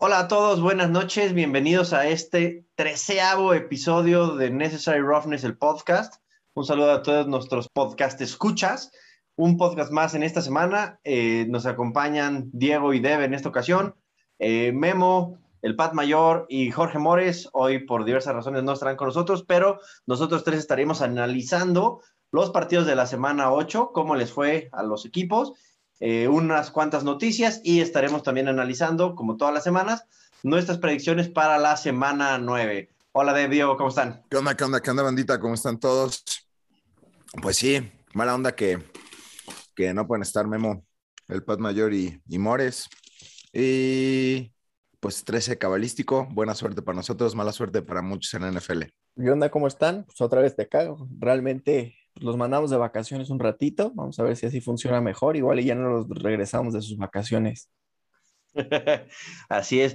Hola a todos, buenas noches, bienvenidos a este treceavo episodio de Necessary Roughness, el podcast. Un saludo a todos nuestros podcast escuchas. Un podcast más en esta semana. Eh, nos acompañan Diego y Deb en esta ocasión. Eh, Memo, el Pat Mayor y Jorge Mores, hoy por diversas razones no estarán con nosotros, pero nosotros tres estaremos analizando los partidos de la semana 8, cómo les fue a los equipos, eh, unas cuantas noticias y estaremos también analizando, como todas las semanas, nuestras predicciones para la semana 9. Hola, Deb, Diego, ¿cómo están? ¿Qué onda, qué onda, qué onda, bandita? ¿Cómo están todos? Pues sí, mala onda que, que no pueden estar Memo, el Pat Mayor y, y Mores. Y pues 13 cabalístico, buena suerte para nosotros, mala suerte para muchos en NFL. ¿Qué onda? ¿Cómo están? Pues otra vez te cago. Realmente los mandamos de vacaciones un ratito, vamos a ver si así funciona mejor, igual y ya no los regresamos de sus vacaciones. así es.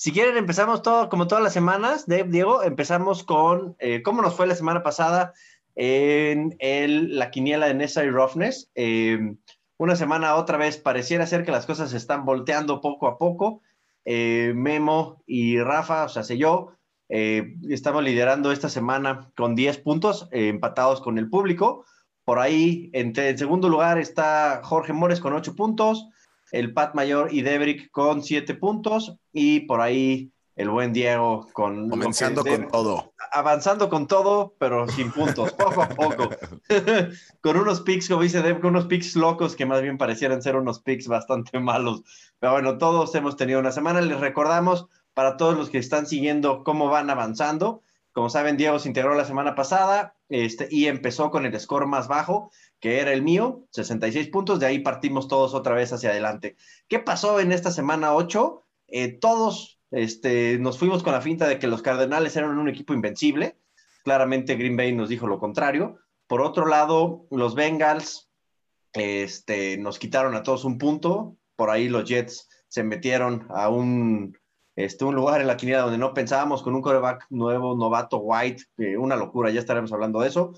Si quieren, empezamos todo, como todas las semanas, Diego, empezamos con eh, cómo nos fue la semana pasada en el, la quiniela de Necessary Roughness. Eh, una semana otra vez pareciera ser que las cosas se están volteando poco a poco. Eh, Memo y Rafa, o sea, sé yo, eh, estamos liderando esta semana con 10 puntos, empatados con el público. Por ahí, en, en, segundo lugar está Jorge Mores con 8 puntos, el Pat Mayor y Debrick con 7 puntos, y por ahí el buen Diego con... Comenzando con todo. Avanzando con todo, pero sin puntos, poco a poco. con unos picks, como dice Deb, con unos picks locos que más bien parecieran ser unos picks bastante malos. Pero bueno, todos hemos tenido una semana. Les recordamos para todos los que están siguiendo cómo van avanzando. Como saben, Diego se integró la semana pasada este, y empezó con el score más bajo, que era el mío, 66 puntos. De ahí partimos todos otra vez hacia adelante. ¿Qué pasó en esta semana 8? Eh, todos este, nos fuimos con la finta de que los Cardenales eran un equipo invencible. Claramente Green Bay nos dijo lo contrario. Por otro lado, los Bengals este, nos quitaron a todos un punto. Por ahí los Jets se metieron a un, este, un lugar en la quiniela donde no pensábamos con un coreback nuevo, novato, White, una locura, ya estaremos hablando de eso.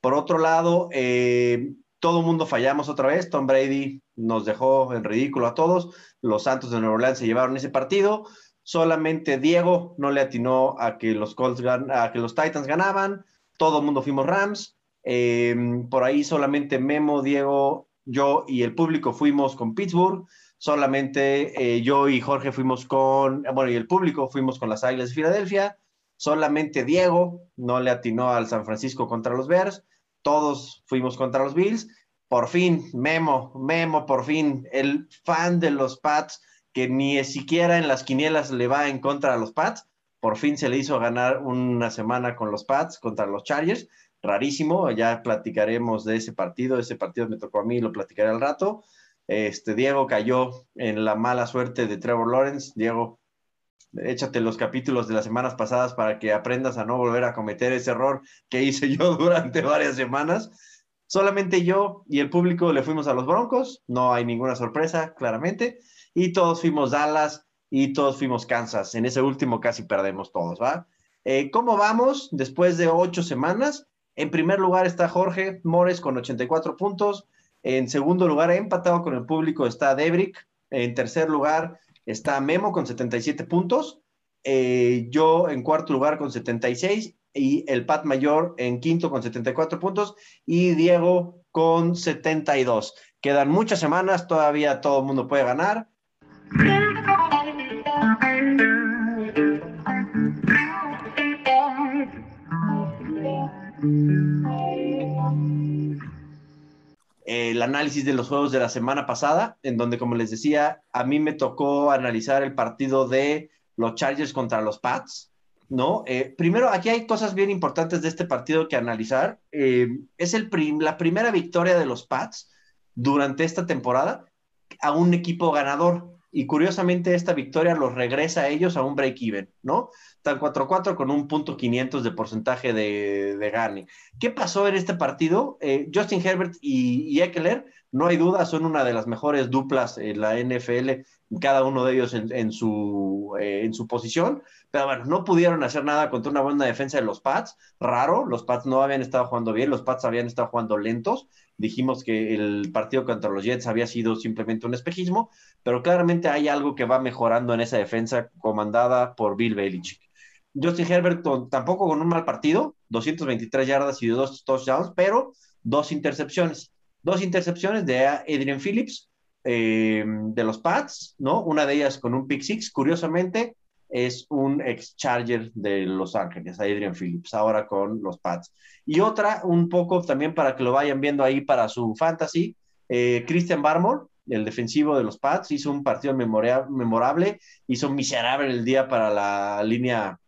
Por otro lado, eh, todo el mundo fallamos otra vez. Tom Brady nos dejó en ridículo a todos. Los Santos de Nueva Orleans se llevaron ese partido. Solamente Diego no le atinó a que los Colts a que los Titans ganaban. Todo el mundo fuimos Rams. Em, por ahí solamente Memo, Diego, yo y el público fuimos con Pittsburgh. Solamente eh, yo y Jorge fuimos con, bueno, y el público fuimos con las Águilas de Filadelfia. Solamente Diego no le atinó al San Francisco contra los Bears. Todos fuimos contra los Bills. Por fin, Memo, Memo, por fin, el fan de los Pats que ni siquiera en las quinielas le va en contra a los Pats. Por fin se le hizo ganar una semana con los Pats contra los Chargers. Rarísimo, ya platicaremos de ese partido. Ese partido me tocó a mí, lo platicaré al rato. Este, Diego cayó en la mala suerte de Trevor Lawrence. Diego, échate los capítulos de las semanas pasadas para que aprendas a no volver a cometer ese error que hice yo durante varias semanas. Solamente yo y el público le fuimos a los Broncos. No hay ninguna sorpresa, claramente y todos fuimos Dallas y todos fuimos Kansas. En ese último casi perdemos todos, ¿va? Eh, ¿Cómo vamos después de ocho semanas? En primer lugar está Jorge Mores con 84 puntos. En segundo lugar, empatado con el público, está Debrick. En tercer lugar está Memo con 77 puntos. Eh, yo en cuarto lugar con 76 y el Pat Mayor en quinto con 74 puntos y Diego con 72. Quedan muchas semanas, todavía todo el mundo puede ganar. El análisis de los juegos de la semana pasada, en donde, como les decía, a mí me tocó analizar el partido de los Chargers contra los Pats, ¿no? Eh, primero, aquí hay cosas bien importantes de este partido que analizar. Eh, es el la primera victoria de los Pats durante esta temporada a un equipo ganador y curiosamente esta victoria los regresa a ellos a un break-even, ¿no? Están 4-4 con un punto 500 de porcentaje de, de. ¿Qué pasó en este partido? Eh, Justin Herbert y, Eckler, no hay duda, son una de las mejores duplas en la NFL, cada uno de ellos en, en su, eh, en su posición, pero bueno, no pudieron hacer nada contra una buena defensa de los Pats, raro, los Pats no habían estado jugando bien, los Pats habían estado jugando lentos, dijimos que el partido contra los Jets había sido simplemente un espejismo, pero claramente hay algo que va mejorando en esa defensa comandada por Bill Belichick. Justin Herbert tampoco con un mal partido, 223 yardas y dos touchdowns, pero dos intercepciones. Dos intercepciones de Adrian Phillips eh, de los Pats, ¿no? Una de ellas con un pick six, curiosamente, es un ex Charger de Los Ángeles, Adrian Phillips, ahora con los Pats. Y otra, un poco también para que lo vayan viendo ahí para su fantasy, eh, Christian Barmore, el defensivo de los Pats, hizo un partido memorable, hizo miserable el día para la línea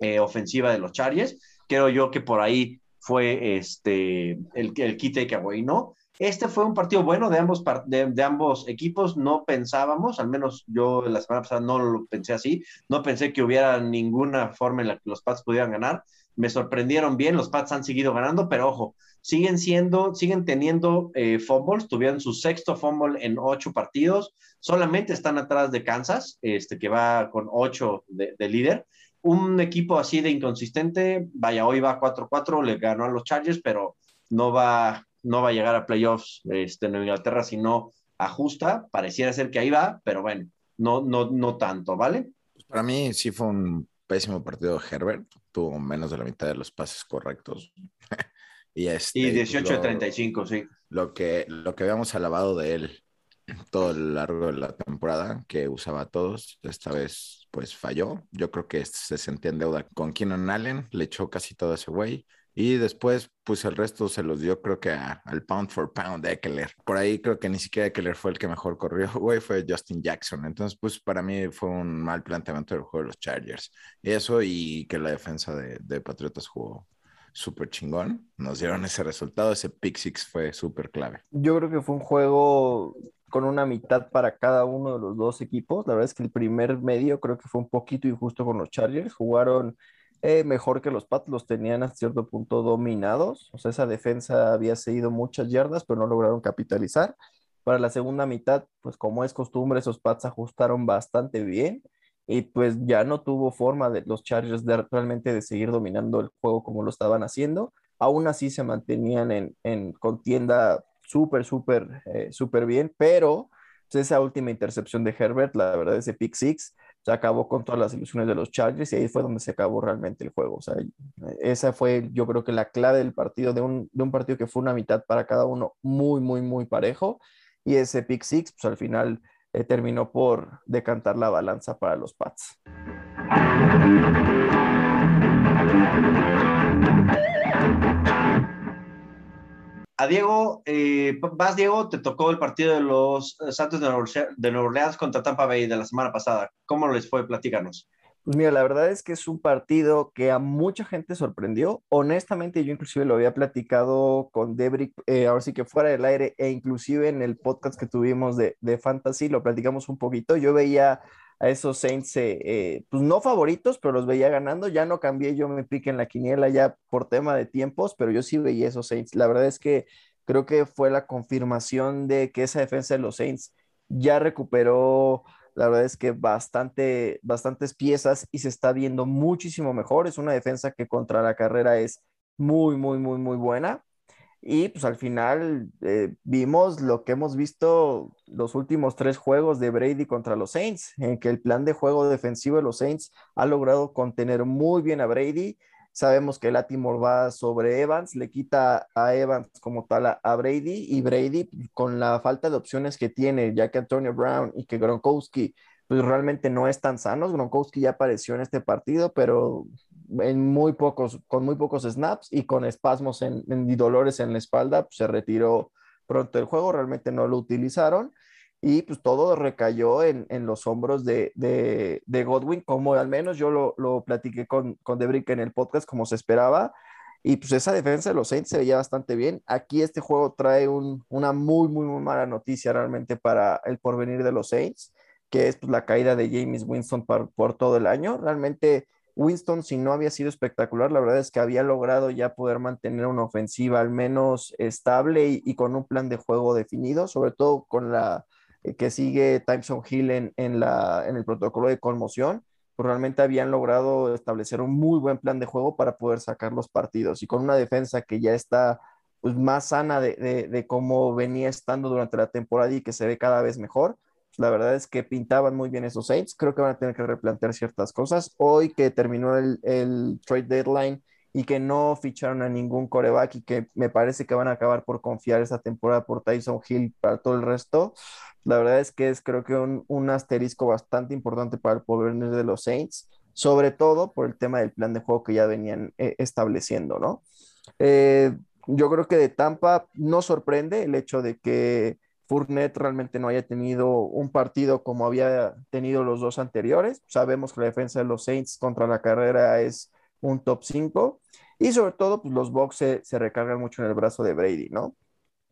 eh, ofensiva de los Chargers. Creo yo que por ahí fue este, el, el key takeaway, ¿no? Este fue un partido bueno de ambos, de, ambos equipos, no pensábamos, al menos yo la semana pasada no lo pensé así, no pensé que hubiera ninguna forma en la que los Pats pudieran ganar, me sorprendieron bien, los Pats han seguido ganando, pero ojo, siguen siendo, siguen teniendo eh, fumbles, tuvieron su sexto fumble en ocho partidos, solamente están atrás de Kansas, este que va con ocho de, de líder, un equipo así de inconsistente, vaya, hoy va 4-4, le ganó a los Chargers, pero no va, no va a llegar a playoffs este, en Inglaterra si no ajusta, pareciera ser que ahí va, pero bueno, no, no, no tanto, ¿vale? Para mí sí fue un pésimo partido de Herbert, tuvo menos de la mitad de los pases correctos. y, este, y 18 lo, de 35, sí. Lo que, lo que habíamos alabado de él todo el largo de la temporada, que usaba a todos, esta vez pues falló. Yo creo que se sentía en deuda con Keenan Allen, le echó casi todo ese güey. Y después, pues el resto se los dio, creo que a, al pound for pound de Eckler. Por ahí creo que ni siquiera Eckler fue el que mejor corrió, güey, fue Justin Jackson. Entonces, pues para mí fue un mal planteamiento del juego de los Chargers. Eso y que la defensa de, de Patriotas jugó súper chingón. Nos dieron ese resultado, ese pick six fue súper clave. Yo creo que fue un juego con una mitad para cada uno de los dos equipos. La verdad es que el primer medio creo que fue un poquito injusto con los Chargers. Jugaron eh, mejor que los Pats, los tenían a cierto punto dominados. O sea, esa defensa había seguido muchas yardas, pero no lograron capitalizar. Para la segunda mitad, pues como es costumbre, esos Pats ajustaron bastante bien y pues ya no tuvo forma de los Chargers de, realmente de seguir dominando el juego como lo estaban haciendo. Aún así se mantenían en, en contienda súper, súper, eh, súper bien, pero pues, esa última intercepción de Herbert, la verdad, ese pick six, se acabó con todas las ilusiones de los Chargers y ahí fue donde se acabó realmente el juego. O sea, esa fue yo creo que la clave del partido, de un, de un partido que fue una mitad para cada uno muy, muy, muy parejo. Y ese pick six, pues al final eh, terminó por decantar la balanza para los Pats. A Diego, eh, vas Diego, te tocó el partido de los Santos de Nueva Orleans contra Tampa Bay de la semana pasada. ¿Cómo les fue? Platícanos. Pues mira, la verdad es que es un partido que a mucha gente sorprendió. Honestamente, yo inclusive lo había platicado con Debrick, eh, ahora sí que fuera del aire, e inclusive en el podcast que tuvimos de, de Fantasy, lo platicamos un poquito. Yo veía a esos Saints, eh, eh, pues no favoritos, pero los veía ganando. Ya no cambié, yo me piqué en la quiniela ya por tema de tiempos, pero yo sí veía esos Saints. La verdad es que creo que fue la confirmación de que esa defensa de los Saints ya recuperó, la verdad es que bastante, bastantes piezas y se está viendo muchísimo mejor. Es una defensa que contra la carrera es muy, muy, muy, muy buena. Y pues al final eh, vimos lo que hemos visto los últimos tres juegos de Brady contra los Saints, en que el plan de juego defensivo de los Saints ha logrado contener muy bien a Brady. Sabemos que Latimore va sobre Evans, le quita a Evans como tal a, Brady y Brady con la falta de opciones que tiene, ya que Antonio Brown y que Gronkowski pues realmente no están sanos. Gronkowski ya apareció en este partido, pero en muy pocos, con muy pocos snaps y con espasmos en, y dolores en la espalda, pues se retiró pronto el juego, realmente no lo utilizaron y pues todo recayó en, en los hombros de, de, de, Godwin, como al menos yo lo, lo platiqué con, con Debrick en el podcast, como se esperaba. Y pues esa defensa de los Saints se veía bastante bien. Aquí este juego trae un, una muy, muy, muy mala noticia realmente para el porvenir de los Saints que es pues, la caída de James Winston por, todo el año. Realmente Winston, si no había sido espectacular, la verdad es que había logrado ya poder mantener una ofensiva al menos estable y, con un plan de juego definido, sobre todo con la eh, que sigue Tyson Hill en, el protocolo de conmoción. Pues realmente habían logrado establecer un muy buen plan de juego para poder sacar los partidos y con una defensa que ya está pues, más sana de cómo venía estando durante la temporada y que se ve cada vez mejor la verdad es que pintaban muy bien esos Saints. Creo que van a tener que replantear ciertas cosas. Hoy que terminó el, trade deadline y que no ficharon a ningún coreback y que me parece que van a acabar por confiar esta temporada por Tyson Hill para todo el resto. La verdad es que es creo que un, asterisco bastante importante para el porvenir de los Saints, sobre todo por el tema del plan de juego que ya venían eh, estableciendo, ¿no? Eh, yo creo que de Tampa no sorprende el hecho de que Fournette realmente no haya tenido un partido como había tenido los dos anteriores. Sabemos que la defensa de los Saints contra la carrera es un top 5 y sobre todo pues, los Bucks se, recargan mucho en el brazo de Brady, ¿no?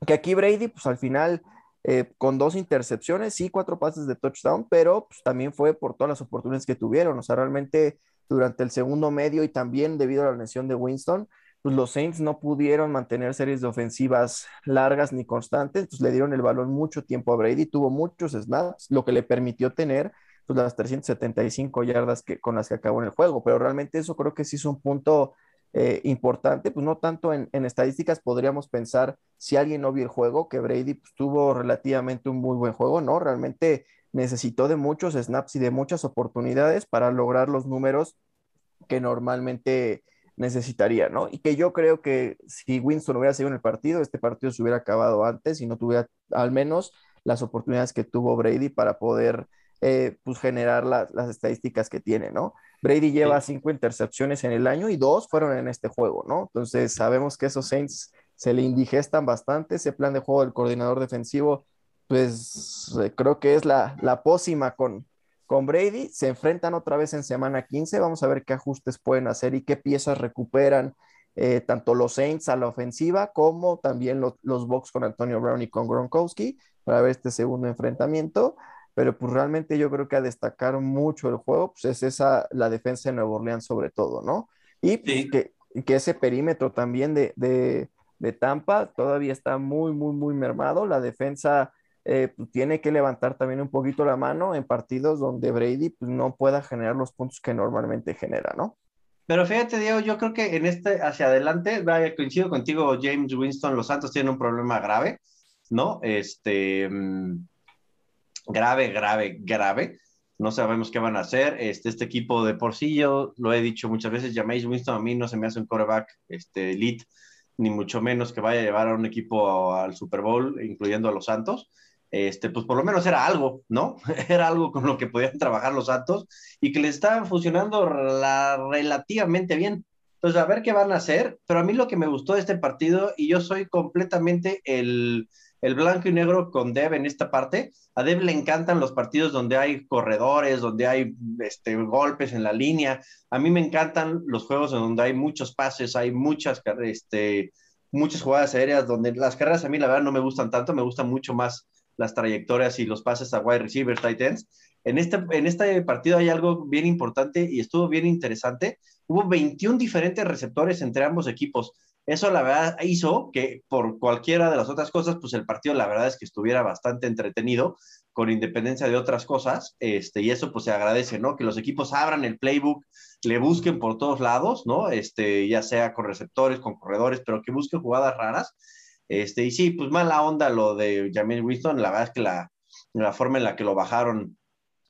Que aquí Brady pues al final eh, con dos intercepciones, y cuatro pases de touchdown, pero pues, también fue por todas las oportunidades que tuvieron. O sea, realmente durante el segundo medio y también debido a la lesión de Winston, pues los Saints no pudieron mantener series de ofensivas largas ni constantes, pues le dieron el balón mucho tiempo a Brady, tuvo muchos snaps, lo que le permitió tener pues, las 375 yardas que, con las que acabó en el juego, pero realmente eso creo que sí es un punto eh, importante, pues no tanto en, estadísticas podríamos pensar si alguien no vio el juego, que Brady pues, tuvo relativamente un muy buen juego, ¿no? Realmente necesitó de muchos snaps y de muchas oportunidades para lograr los números que normalmente necesitaría, ¿no? Y que yo creo que si Winston hubiera seguido en el partido, este partido se hubiera acabado antes y no tuviera al menos las oportunidades que tuvo Brady para poder eh, pues generar las estadísticas que tiene, ¿no? Brady lleva cinco intercepciones en el año y dos fueron en este juego, ¿no? Entonces sabemos que esos Saints se le indigestan bastante, ese plan de juego del coordinador defensivo, pues eh, creo que es la, la pócima con, con Brady. Se enfrentan otra vez en semana 15. Vamos a ver qué ajustes pueden hacer y qué piezas recuperan eh, tanto los Saints a la ofensiva como también los Bucks con Antonio Brown y con Gronkowski para ver este segundo enfrentamiento. Pero pues realmente yo creo que a destacar mucho el juego pues es esa, la defensa de Nueva Orleans sobre todo, ¿no? Y pues, que, que, ese perímetro también de, de, de Tampa todavía está muy, muy, muy mermado. La defensa eh, tiene que levantar también un poquito la mano en partidos donde Brady pues, no pueda generar los puntos que normalmente genera, ¿no? Pero fíjate, Diego, yo creo que en este hacia adelante, coincido contigo, James Winston, los Santos tienen un problema grave, ¿no? Este, mm, grave, grave, grave. No sabemos qué van a hacer. Este, este equipo de porcillo, lo he dicho muchas veces, James Winston a mí no se me hace un quarterback este, elite, ni mucho menos que vaya a llevar a un equipo al Super Bowl, incluyendo a los Santos este, pues por lo menos era algo, ¿no? Era algo con lo que podían trabajar los Santos y que les estaban funcionando relativamente bien. Entonces, a ver qué van a hacer, pero a mí lo que me gustó de este partido, y yo soy completamente el, el blanco y negro con Dev en esta parte, a Dev le encantan los partidos donde hay corredores, donde hay este, golpes en la línea, a mí me encantan los juegos donde hay muchos pases, hay muchas, este, muchas jugadas aéreas, donde las carreras a mí la verdad no me gustan tanto, me gustan mucho más las trayectorias y los pases a wide receivers, tight ends. En este, en este partido hay algo bien importante y estuvo bien interesante. Hubo 21 diferentes receptores entre ambos equipos. Eso la verdad hizo que por cualquiera de las otras cosas, pues el partido la verdad es que estuviera bastante entretenido con independencia de otras cosas. Este, y eso pues se agradece, ¿no? Que los equipos abran el playbook, le busquen por todos lados, ¿no? Este, ya sea con receptores, con corredores, pero que busquen jugadas raras este, y sí, pues mala onda lo de Jamil Winston, la verdad es que la, la forma en la que lo bajaron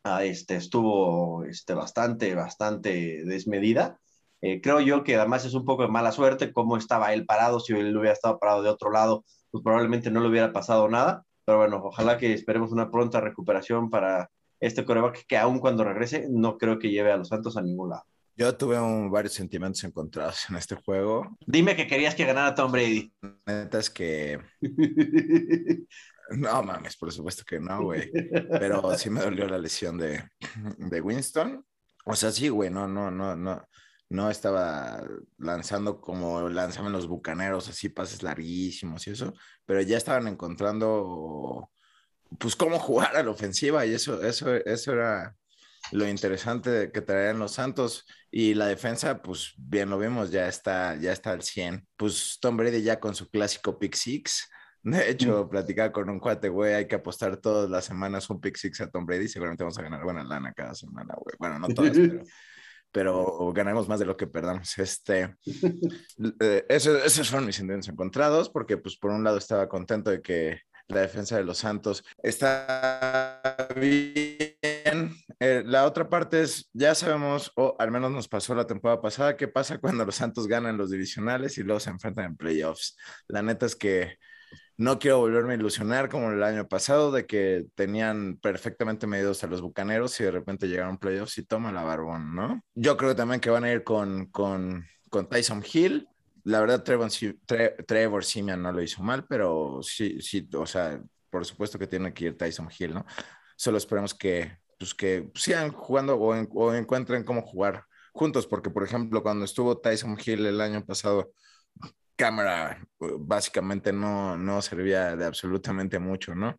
a este, estuvo este, bastante, bastante desmedida. Eh, creo yo que además es un poco de mala suerte cómo estaba él parado, si él hubiera estado parado de otro lado, pues probablemente no le hubiera pasado nada, pero bueno, ojalá que esperemos una pronta recuperación para este coreback que aún cuando regrese no creo que lleve a los Santos a ningún lado. Yo tuve varios sentimientos encontrados en este juego. Dime que querías que ganara Tom Brady. Neta es que. no mames, por supuesto que no, güey. Pero sí me dolió la lesión de, de Winston. O sea, sí, güey, no, no, no, no. No estaba lanzando como lanzaban los bucaneros, así pases larguísimos y eso, pero ya estaban encontrando pues cómo jugar a la ofensiva y eso, eso, eso era lo interesante que traían los Santos y la defensa, pues bien lo vemos, ya está, ya está al 100. Pues Tom Brady ya con su clásico pick six. De hecho, mm. platicar con un cuate, güey, hay que apostar todas las semanas un pick six a Tom Brady, seguramente vamos a ganar buena lana cada semana, güey. Bueno, no todas, pero, pero ganamos más de lo que perdamos. Este, eh, esos fueron mis sentimientos encontrados, porque pues por un lado estaba contento de que la defensa de los Santos está bien. Eh, la otra parte es, ya sabemos, o al menos nos pasó la temporada pasada, qué pasa cuando los Santos ganan los divisionales y luego se enfrentan en playoffs. La neta es que no quiero volverme a ilusionar como el año pasado de que tenían perfectamente medidos a los bucaneros y de repente llegaron playoffs y toma la barbón, ¿no? Yo creo también que van a ir con, con, con Tyson Hill la verdad, Trevor, Trevor Simeon no lo hizo mal, pero sí, sí, o sea, por supuesto que tiene que ir Tyson Hill, ¿no? Solo esperemos que, pues, que sigan jugando o, o encuentren cómo jugar juntos, porque, por ejemplo, cuando estuvo Tyson Hill el año pasado, cámara básicamente no, no servía de absolutamente mucho, ¿no?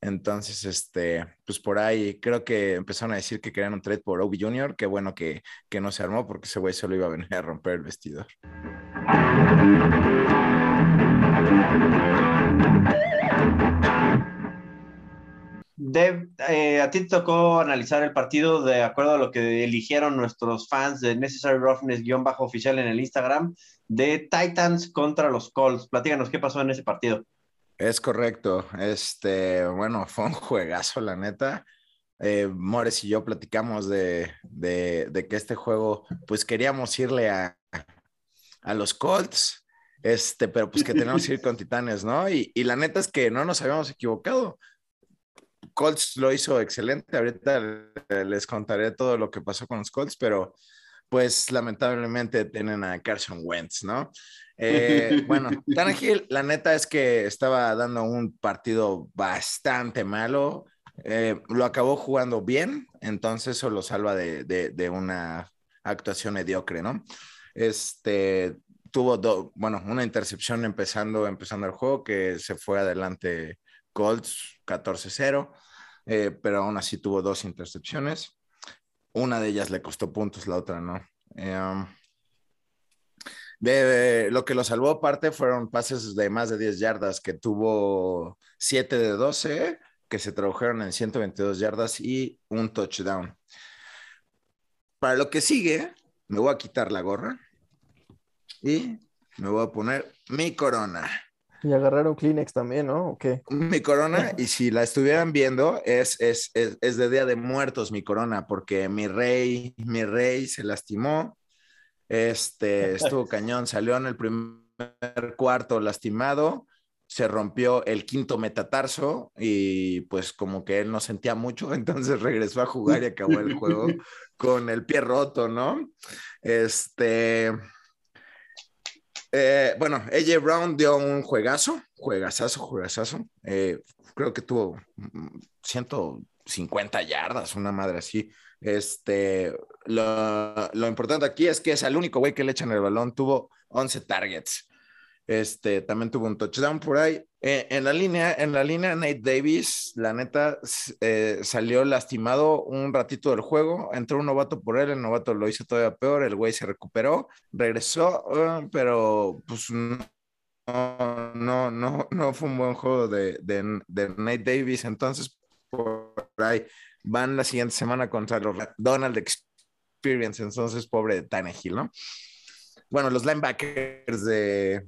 Entonces, este, pues por ahí creo que empezaron a decir que querían un trade por Obi Jr., que bueno que, que no se armó porque ese güey solo iba a venir a romper el vestidor. Dev, eh, a ti te tocó analizar el partido de acuerdo a lo que eligieron nuestros fans de Necessary Roughness-oficial en el Instagram de Titans contra los Colts. Platícanos qué pasó en ese partido. Es correcto. Este, bueno, fue un juegazo, la neta. Eh, Mores y yo platicamos de, de, que este juego, pues queríamos irle a, a los Colts, este, pero pues que tenemos que ir con Titanes, ¿no? Y, y, la neta es que no nos habíamos equivocado. Colts lo hizo excelente, ahorita les contaré todo lo que pasó con los Colts, pero pues lamentablemente tienen a Carson Wentz, ¿no? Eh, bueno, Tannehill, la neta es que estaba dando un partido bastante malo, eh, lo acabó jugando bien, entonces eso lo salva de, de, de una actuación mediocre, ¿no? Este, tuvo, bueno, una intercepción empezando, empezando el juego que se fue adelante Colts 14-0, eh, pero aún así tuvo dos intercepciones. Una de ellas le costó puntos, la otra no. Um, de, lo que lo salvó aparte fueron pases de más de 10 yardas, que tuvo 7 de 12, que se tradujeron en 122 yardas y un touchdown. Para lo que sigue, me voy a quitar la gorra y me voy a poner mi corona. Y agarraron Kleenex también, ¿no? ¿O qué? Mi corona, y si la estuvieran viendo, es, es, es, es, de Día de Muertos mi corona, porque mi rey, mi rey se lastimó, este, estuvo cañón, salió en el primer cuarto lastimado, se rompió el quinto metatarso y pues como que él no sentía mucho, entonces regresó a jugar y acabó el juego con el pie roto, ¿no? Este, eh, bueno, AJ Brown dio un juegazo, juegazazo, juegazazo. Eh, creo que tuvo 150 yardas, una madre así. Este, lo, lo, importante aquí es que es el único güey que le echan el balón, tuvo 11 targets. Este, también tuvo un touchdown por ahí. Eh, en la línea, en la línea, Nate Davis, la neta, eh, salió lastimado un ratito del juego. Entró un novato por él, el novato lo hizo todavía peor. El güey se recuperó, regresó, uh, pero pues no, no, no, no fue un buen juego de, de, de Nate Davis. Entonces, por ahí van la siguiente semana contra los Donald Experience. Entonces, pobre Tannehill, ¿no? Bueno, los linebackers de,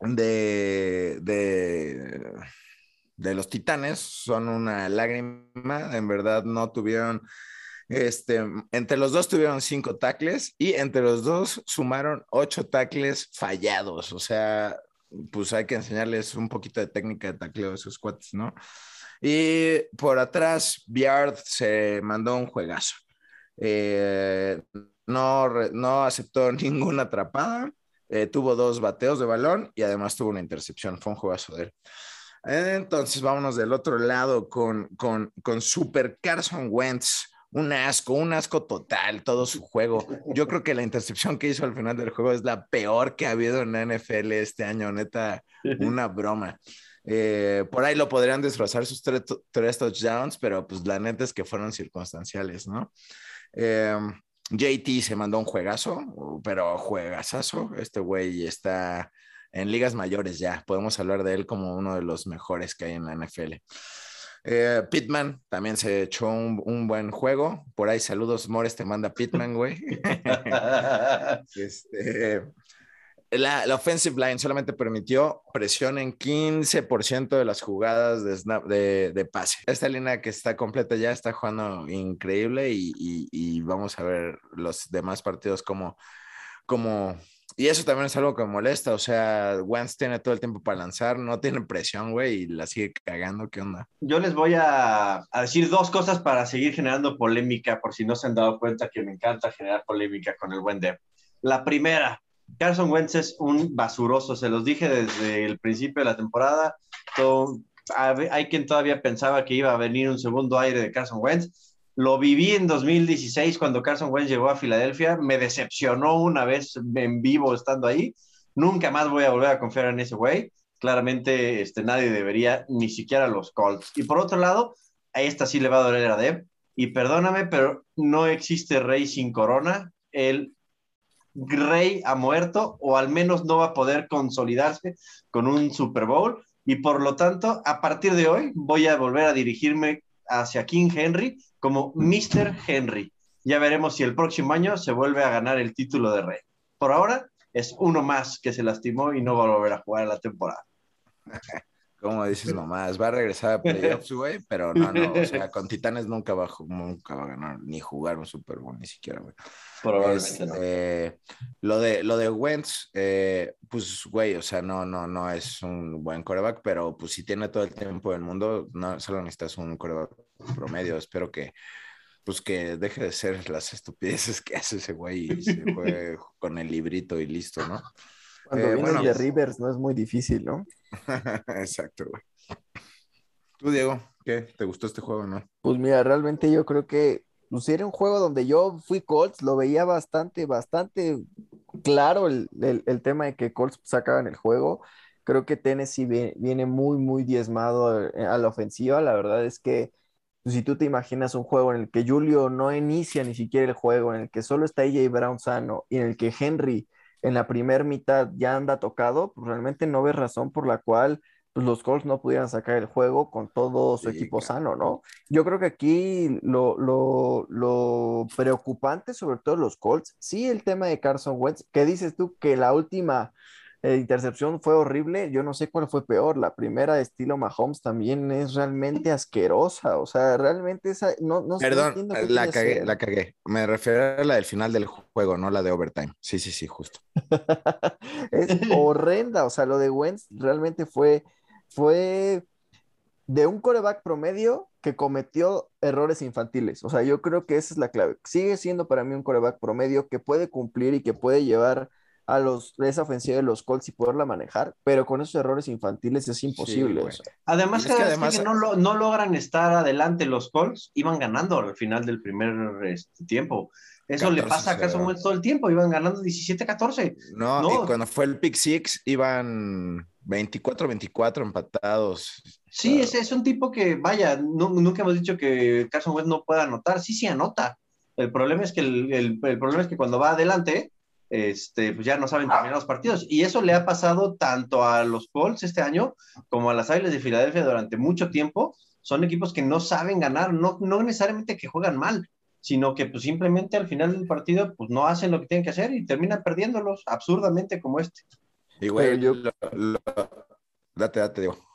de, de, de, los Titanes son una lágrima, en verdad no tuvieron, este, entre los dos tuvieron cinco tackles y entre los dos sumaron ocho tackles fallados, o sea, pues hay que enseñarles un poquito de técnica de tacleo a esos cuates, ¿no? Y por atrás, Biard se mandó un juegazo. Eh, no, no aceptó ninguna atrapada eh, tuvo dos bateos de balón y además tuvo una intercepción. Fue un juegazo de él. Entonces, vámonos del otro lado con, con, con Super Carson Wentz. Un asco, un asco total, todo su juego. Yo creo que la intercepción que hizo al final del juego es la peor que ha habido en la NFL este año, neta, una broma. Eh, por ahí lo podrían disfrazar sus tres, touchdowns, pero pues la neta es que fueron circunstanciales, ¿no? Em, JT se mandó un juegazo, pero juegazazo. Este güey está en ligas mayores ya. Podemos hablar de él como uno de los mejores que hay en la NFL. Eh, Pitman también se echó un, buen juego. Por ahí, saludos, Mores, te manda Pitman, güey. este, la, offensive line solamente permitió presión en 15% de las jugadas de, de, pase. Esta línea que está completa ya está jugando increíble y, vamos a ver los demás partidos como, como y eso también es algo que me molesta. O sea, Wentz tiene todo el tiempo para lanzar, no tiene presión, güey, y la sigue cagando. ¿Qué onda? Yo les voy a, decir dos cosas para seguir generando polémica, por si no se han dado cuenta que me encanta generar polémica con el buen. La primera, Carson Wentz es un basuroso, se los dije desde el principio de la temporada. hay quien todavía pensaba que iba a venir un segundo aire de Carson Wentz lo viví en 2016 cuando Carson Wentz llegó a Filadelfia. Me decepcionó una vez en vivo estando ahí. Nunca más voy a volver a confiar en ese güey. Claramente este, nadie debería, ni siquiera los Colts. Y por otro lado, a esta sí le va a doler a Deb. Y perdóname, pero no existe rey sin corona. El rey ha muerto o al menos no va a poder consolidarse con un Super Bowl. Y por lo tanto, a partir de hoy voy a volver a dirigirme hacia King Henry como Mr. Henry. Ya veremos si el próximo año se vuelve a ganar el título de rey. Por ahora es uno más que se lastimó y no va a volver a jugar la temporada. Como dices nomás, va a regresar a playoffs, güey, pero no, no, o sea, con Titanes nunca va, nunca va a ganar ni jugar un Super Bowl, ni siquiera, güey. Probablemente este, Lo de, lo de Wentz, eh, pues, güey, o sea, no, no, no es un buen coreback, pero pues si tiene todo el tiempo del mundo, no solo necesitas un coreback promedio. Espero que, pues, que deje de ser las estupideces que hace ese güey y se juegue con el librito y listo, ¿no? Cuando eh, viene de Rivers no es muy difícil, ¿no? Exacto, güey. Tú, Diego, ¿qué? ¿Te gustó este juego, no? Pues mira, realmente yo creo que pues, era un juego donde yo fui Colts, lo veía bastante, bastante claro el, tema de que Colts sacaban el juego. Creo que Tennessee viene, muy, muy diezmado a, la ofensiva. La verdad es que pues, si tú te imaginas un juego en el que Julio no inicia ni siquiera el juego, en el que solo está AJ Brown sano y en el que Henry en la primera mitad ya anda tocado, pues realmente no ves razón por la cual pues, los Colts no pudieran sacar el juego con todo su equipo sano, ¿no? Yo creo que aquí lo, lo, lo, preocupante, sobre todo los Colts, sí el tema de Carson Wentz, que dices tú que la última eh, intercepción fue horrible, yo no sé cuál fue peor, la primera de estilo Mahomes también es realmente asquerosa, o sea, realmente esa, no, no Perdón, la cagué, la cagué, me refiero a la del final del juego, no la de overtime, sí, sí, sí, justo. es horrenda, o sea, lo de Wentz realmente fue, fue de un coreback promedio que cometió errores infantiles. O sea, yo creo que esa es la clave. Sigue siendo para mí un coreback promedio que puede cumplir y que puede llevar a los, esa ofensiva de los Colts y poderla manejar, pero con esos errores infantiles es imposible. además, que, además no, no, logran estar adelante los Colts, iban ganando al final del primer este, tiempo. Eso le pasa a Carson Wentz todo el tiempo, iban ganando 17-14. No, y cuando fue el pick six iban 24-24 empatados. Sí, ese es un tipo que, vaya, nunca hemos dicho que Carson Wentz no pueda anotar, sí, sí anota. El problema es que el, el, el problema es que cuando va adelante, este, pues ya no saben terminar los partidos. Y eso le ha pasado tanto a los Colts este año como a las Águilas de Filadelfia durante mucho tiempo. Son equipos que no saben ganar, no, no necesariamente que juegan mal, sino que pues simplemente al final del partido pues no hacen lo que tienen que hacer y terminan perdiéndolos absurdamente como este. Y güey, yo... date, date, digo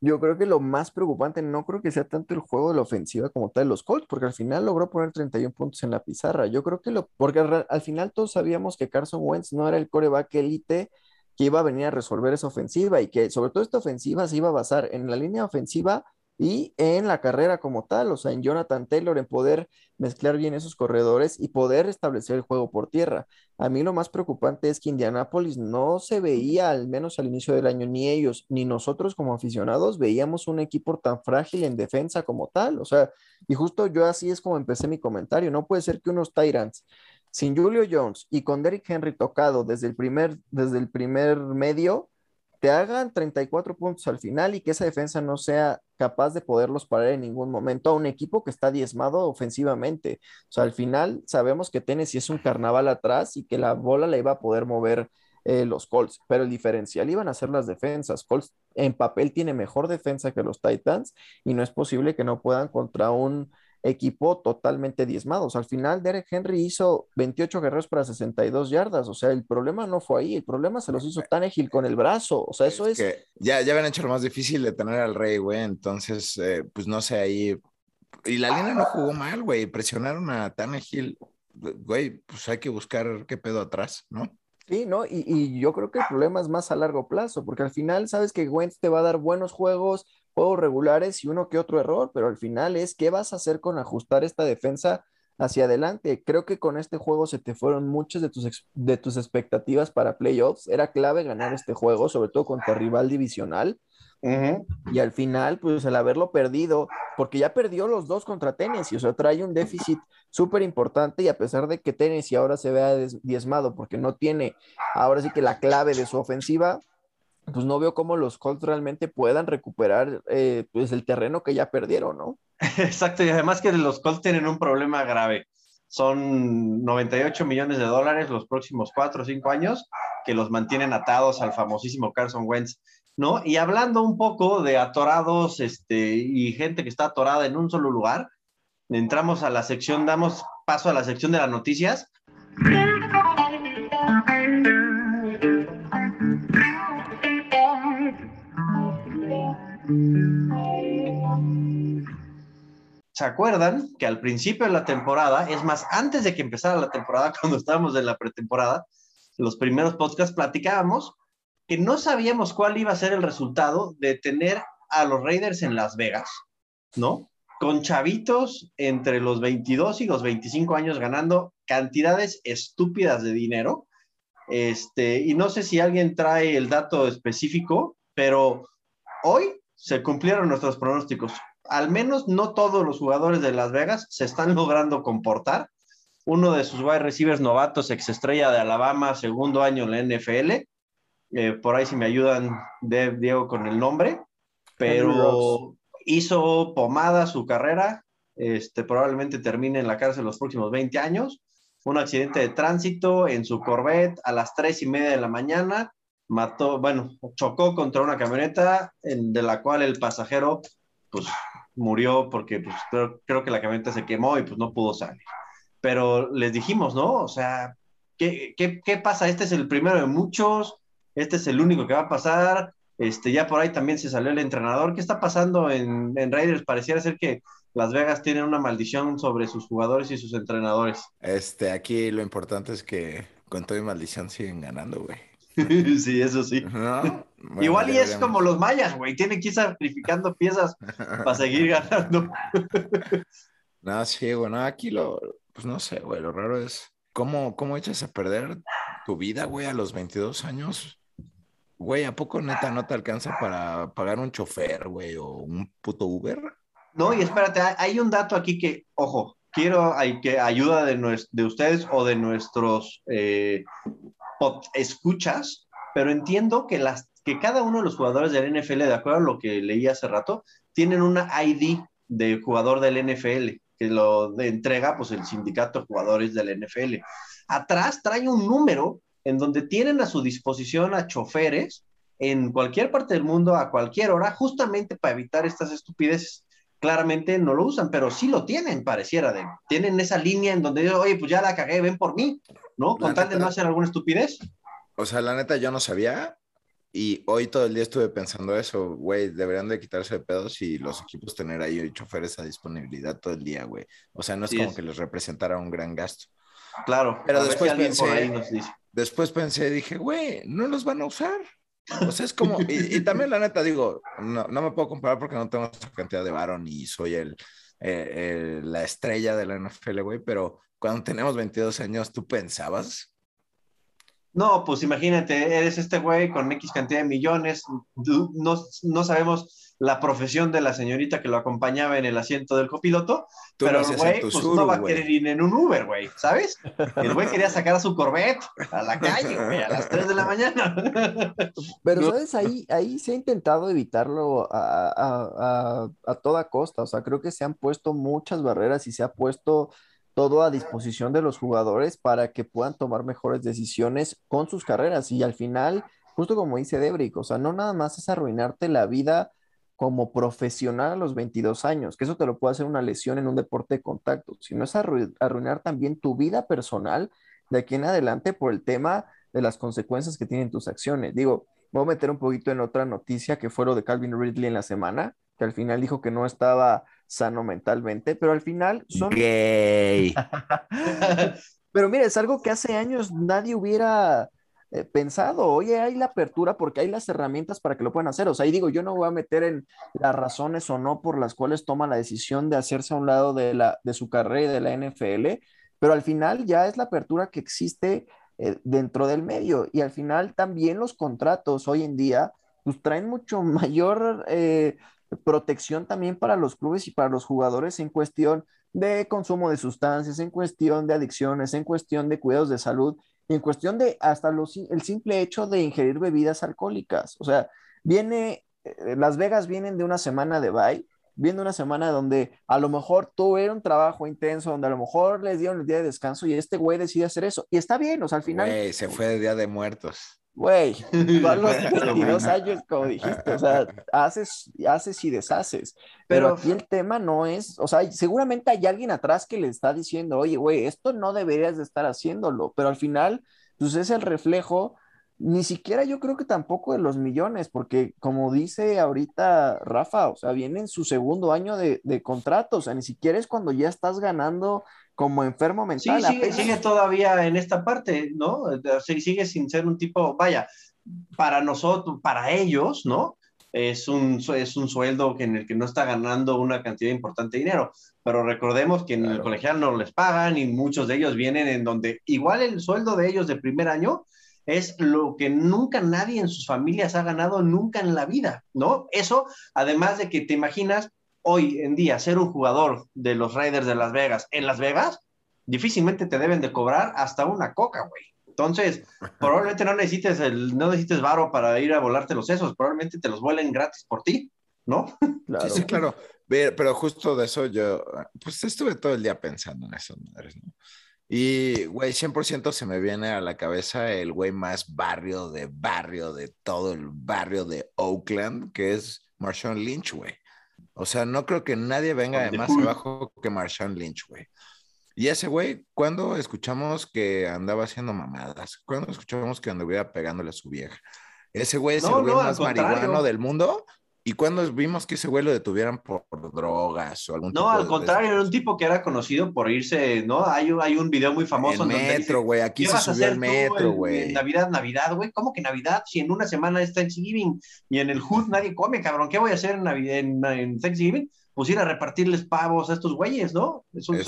yo creo que lo más preocupante no creo que sea tanto el juego de la ofensiva como tal de los Colts, porque al final logró poner 31 puntos en la pizarra. Yo creo que lo, porque al, final todos sabíamos que Carson Wentz no era el coreback élite que iba a venir a resolver esa ofensiva y que sobre todo esta ofensiva se iba a basar en la línea ofensiva y en la carrera como tal, o sea, en Jonathan Taylor, en poder mezclar bien esos corredores y poder establecer el juego por tierra. A mí lo más preocupante es que Indianapolis no se veía, al menos al inicio del año, ni ellos ni nosotros como aficionados veíamos un equipo tan frágil en defensa como tal, o sea, y justo yo así es como empecé mi comentario, no puede ser que unos Tyrants sin Julio Jones y con Derrick Henry tocado desde el primer, desde el primer medio, te hagan 34 puntos al final y que esa defensa no sea capaz de poderlos parar en ningún momento a un equipo que está diezmado ofensivamente. O sea, al final sabemos que Tennessee es un carnaval atrás y que la bola la iba a poder mover eh, los Colts, pero el diferencial iban a ser las defensas. Colts en papel tiene mejor defensa que los Titans y no es posible que no puedan contra un equipo totalmente diezmados. Al final, Derek Henry hizo 28 guerreros para 62 yardas. O sea, el problema no fue ahí, el problema se los hizo Tannehill con el brazo. O sea, eso es. Que ya, ya habían hecho lo más difícil de tener al rey, güey. Entonces, eh, pues no sé ahí. Y la línea no jugó mal, güey. Presionaron a Tannehill. Güey, pues hay que buscar qué pedo atrás, ¿no? Sí, ¿no? Y, y, yo creo que el problema es más a largo plazo, porque al final sabes que Wentz te va a dar buenos juegos, juegos regulares y uno que otro error, pero al final es qué vas a hacer con ajustar esta defensa hacia adelante. Creo que con este juego se te fueron muchas de tus, de tus expectativas para playoffs. Era clave ganar este juego, sobre todo contra rival divisional. Y al final, pues el haberlo perdido, porque ya perdió los dos contra Tennessee, o sea, trae un déficit súper importante y a pesar de que Tennessee ahora se vea diezmado porque no tiene ahora sí que la clave de su ofensiva, pues no veo cómo los Colts realmente puedan recuperar eh, pues el terreno que ya perdieron, ¿no? Exacto, y además que los Colts tienen un problema grave. Son 98 millones de dólares los próximos cuatro o cinco años que los mantienen atados al famosísimo Carson Wentz, ¿no? Y hablando un poco de atorados este, y gente que está atorada en un solo lugar, entramos a la sección, damos paso a la sección de las noticias. ¿Se acuerdan que al principio de la temporada, es más, antes de que empezara la temporada, cuando estábamos en la pretemporada, los primeros podcasts platicábamos que no sabíamos cuál iba a ser el resultado de tener a los Raiders en Las Vegas, ¿no? Con chavitos entre los 22 y los 25 años ganando cantidades estúpidas de dinero. Este, y no sé si alguien trae el dato específico, pero hoy se cumplieron nuestros pronósticos. Al menos no todos los jugadores de Las Vegas se están logrando comportar. Uno de sus wide receivers novatos, ex estrella de Alabama, segundo año en la NFL. Eh, por ahí si me ayudan, de, Diego, con el nombre. Pero hizo pomada su carrera. Este, probablemente termine en la cárcel los próximos 20 años. Un accidente de tránsito en su Corvette a las 3 y media de la mañana mató, bueno, chocó contra una camioneta de la cual el pasajero, pues, murió porque pues, creo, que la camioneta se quemó y pues no pudo salir. Pero les dijimos, ¿no? O sea, ¿qué, qué, qué pasa? Este es el primero de muchos, este es el único que va a pasar. Este, ya por ahí también se salió el entrenador. ¿Qué está pasando en, en Raiders? Pareciera ser que Las Vegas tiene una maldición sobre sus jugadores y sus entrenadores. Este, aquí lo importante es que con toda maldición siguen ganando, güey. sí, eso sí. Igual y es como los mayas, güey. Tienen que ir sacrificando piezas para seguir ganando. no, sí, bueno, aquí lo, pues no sé, güey, lo raro es cómo, cómo echas a perder tu vida, güey, a los 22 años. Güey, ¿a poco neta no te alcanza para pagar un chofer, güey, o un puto Uber? No, y espérate, hay un dato aquí que, ojo, quiero hay que ayuda de, de ustedes o de nuestros eh, escuchas, pero entiendo que, las, que cada uno de los jugadores del NFL, de acuerdo a lo que leí hace rato, tienen una ID de jugador del NFL, que lo entrega pues el sindicato de jugadores del NFL. Atrás trae un número en donde tienen a su disposición a choferes en cualquier parte del mundo a cualquier hora, justamente para evitar estas estupideces. Claramente no lo usan, pero sí lo tienen, pareciera. De, tienen esa línea en donde, oye, pues ya la cagué, ven por mí. ¿No? Con tal de no hacer alguna estupidez. O sea, la neta, yo no sabía. Y hoy todo el día estuve pensando eso, güey, deberían de quitarse de pedos y los equipos tener ahí choferes a disponibilidad todo el día, güey. O sea, no es como que les representara un gran gasto. Claro. Pero después pensé, después pensé, dije, güey, no los van a usar. O sea, es como, y, también la neta digo, no, no, me puedo comparar porque no tengo esa cantidad de varón y soy el, eh, la estrella de la NFL, güey, pero cuando tenemos 22 años, ¿tú pensabas? No, pues imagínate, eres este güey con X cantidad de millones, no, no sabemos la profesión de la señorita que lo acompañaba en el asiento del copiloto, pero el güey pues, no va a querer ir en un Uber, güey, ¿sabes? El güey quería sacar a su Corvette a la calle, güey, a las 3 de la mañana. Pero, ¿sabes? Ahí, ahí se ha intentado evitarlo a, a toda costa, o sea, creo que se han puesto muchas barreras y se ha puesto todo a disposición de los jugadores para que puedan tomar mejores decisiones con sus carreras y al final, justo como dice Debrick, o sea, no nada más es arruinarte la vida como profesional a los 22 años, que eso te lo puede hacer una lesión en un deporte de contacto, sino es arruinar también tu vida personal de aquí en adelante por el tema de las consecuencias que tienen tus acciones. Digo, voy a meter un poquito en otra noticia que fue lo de Calvin Ridley en la semana, que al final dijo que no estaba sano mentalmente, pero al final son... Gay. pero mira, es algo que hace años nadie hubiera eh, pensado, oye, hay la apertura porque hay las herramientas para que lo puedan hacer. O sea, ahí digo, yo no voy a meter en las razones o no por las cuales toma la decisión de hacerse a un lado de, la, de su carrera y de la NFL, pero al final ya es la apertura que existe eh, dentro del medio y al final también los contratos hoy en día pues traen mucho mayor eh, protección también para los clubes y para los jugadores en cuestión de consumo de sustancias, en cuestión de adicciones, en cuestión de cuidados de salud en cuestión de hasta los, el simple hecho de ingerir bebidas alcohólicas. O sea, viene, eh, Las Vegas vienen de una semana de bye, viene una semana donde a lo mejor tuvieron un trabajo intenso, donde a lo mejor les dieron el día de descanso y este güey decide hacer eso. Y está bien, o sea, al final. Güey, se fue de día de muertos. Güey, a los 22 años, como dijiste, o sea, haces, haces y deshaces. Pero, aquí el tema no es, o sea, seguramente hay alguien atrás que le está diciendo, oye, güey, esto no deberías de estar haciéndolo, pero al final, pues es el reflejo, ni siquiera yo creo que tampoco de los millones, porque como dice ahorita Rafa, o sea, viene en su segundo año de, de contrato, o sea, ni siquiera es cuando ya estás ganando como enfermo mental. Sí, sigue, todavía en esta parte, ¿no? sigue sin ser un tipo, vaya, para nosotros, para ellos, ¿no? Es un, es un sueldo en el que no está ganando una cantidad importante de dinero. Pero recordemos que en el colegial no les pagan y muchos de ellos vienen en donde igual el sueldo de ellos de primer año es lo que nunca nadie en sus familias ha ganado nunca en la vida, ¿no? Eso, además de que te imaginas hoy en día ser un jugador de los Raiders de Las Vegas en Las Vegas, difícilmente te deben de cobrar hasta una coca, güey. Entonces, probablemente no necesites el, no necesites varo para ir a volarte los sesos, probablemente te los vuelen gratis por ti, ¿no? Claro. Sí, sí, claro. Pero justo de eso yo, pues estuve todo el día pensando en eso, madres, ¿no? Y, güey, 100% se me viene a la cabeza el güey más barrio de barrio de todo el barrio de Oakland, que es Marshawn Lynch, güey. O sea, no creo que nadie venga de más abajo que Marshawn Lynch, güey. Y ese güey, ¿cuándo escuchamos que andaba haciendo mamadas? ¿Cuándo escuchamos que anduviera pegándole a su vieja? Ese güey es el güey más marihuano del mundo ¿Y cuando vimos que ese güey lo detuvieran por drogas o algún No, al contrario, era un tipo que era conocido por irse, ¿no? Hay, hay un video muy famoso. En metro, güey, aquí se subió el metro, güey. Navidad, Navidad, güey, ¿cómo que Navidad? Si en una semana es Thanksgiving y en el Hood nadie come, cabrón, ¿qué voy a hacer en, Navidad, en, Thanksgiving? Pues ir a repartirles pavos a estos güeyes, ¿no?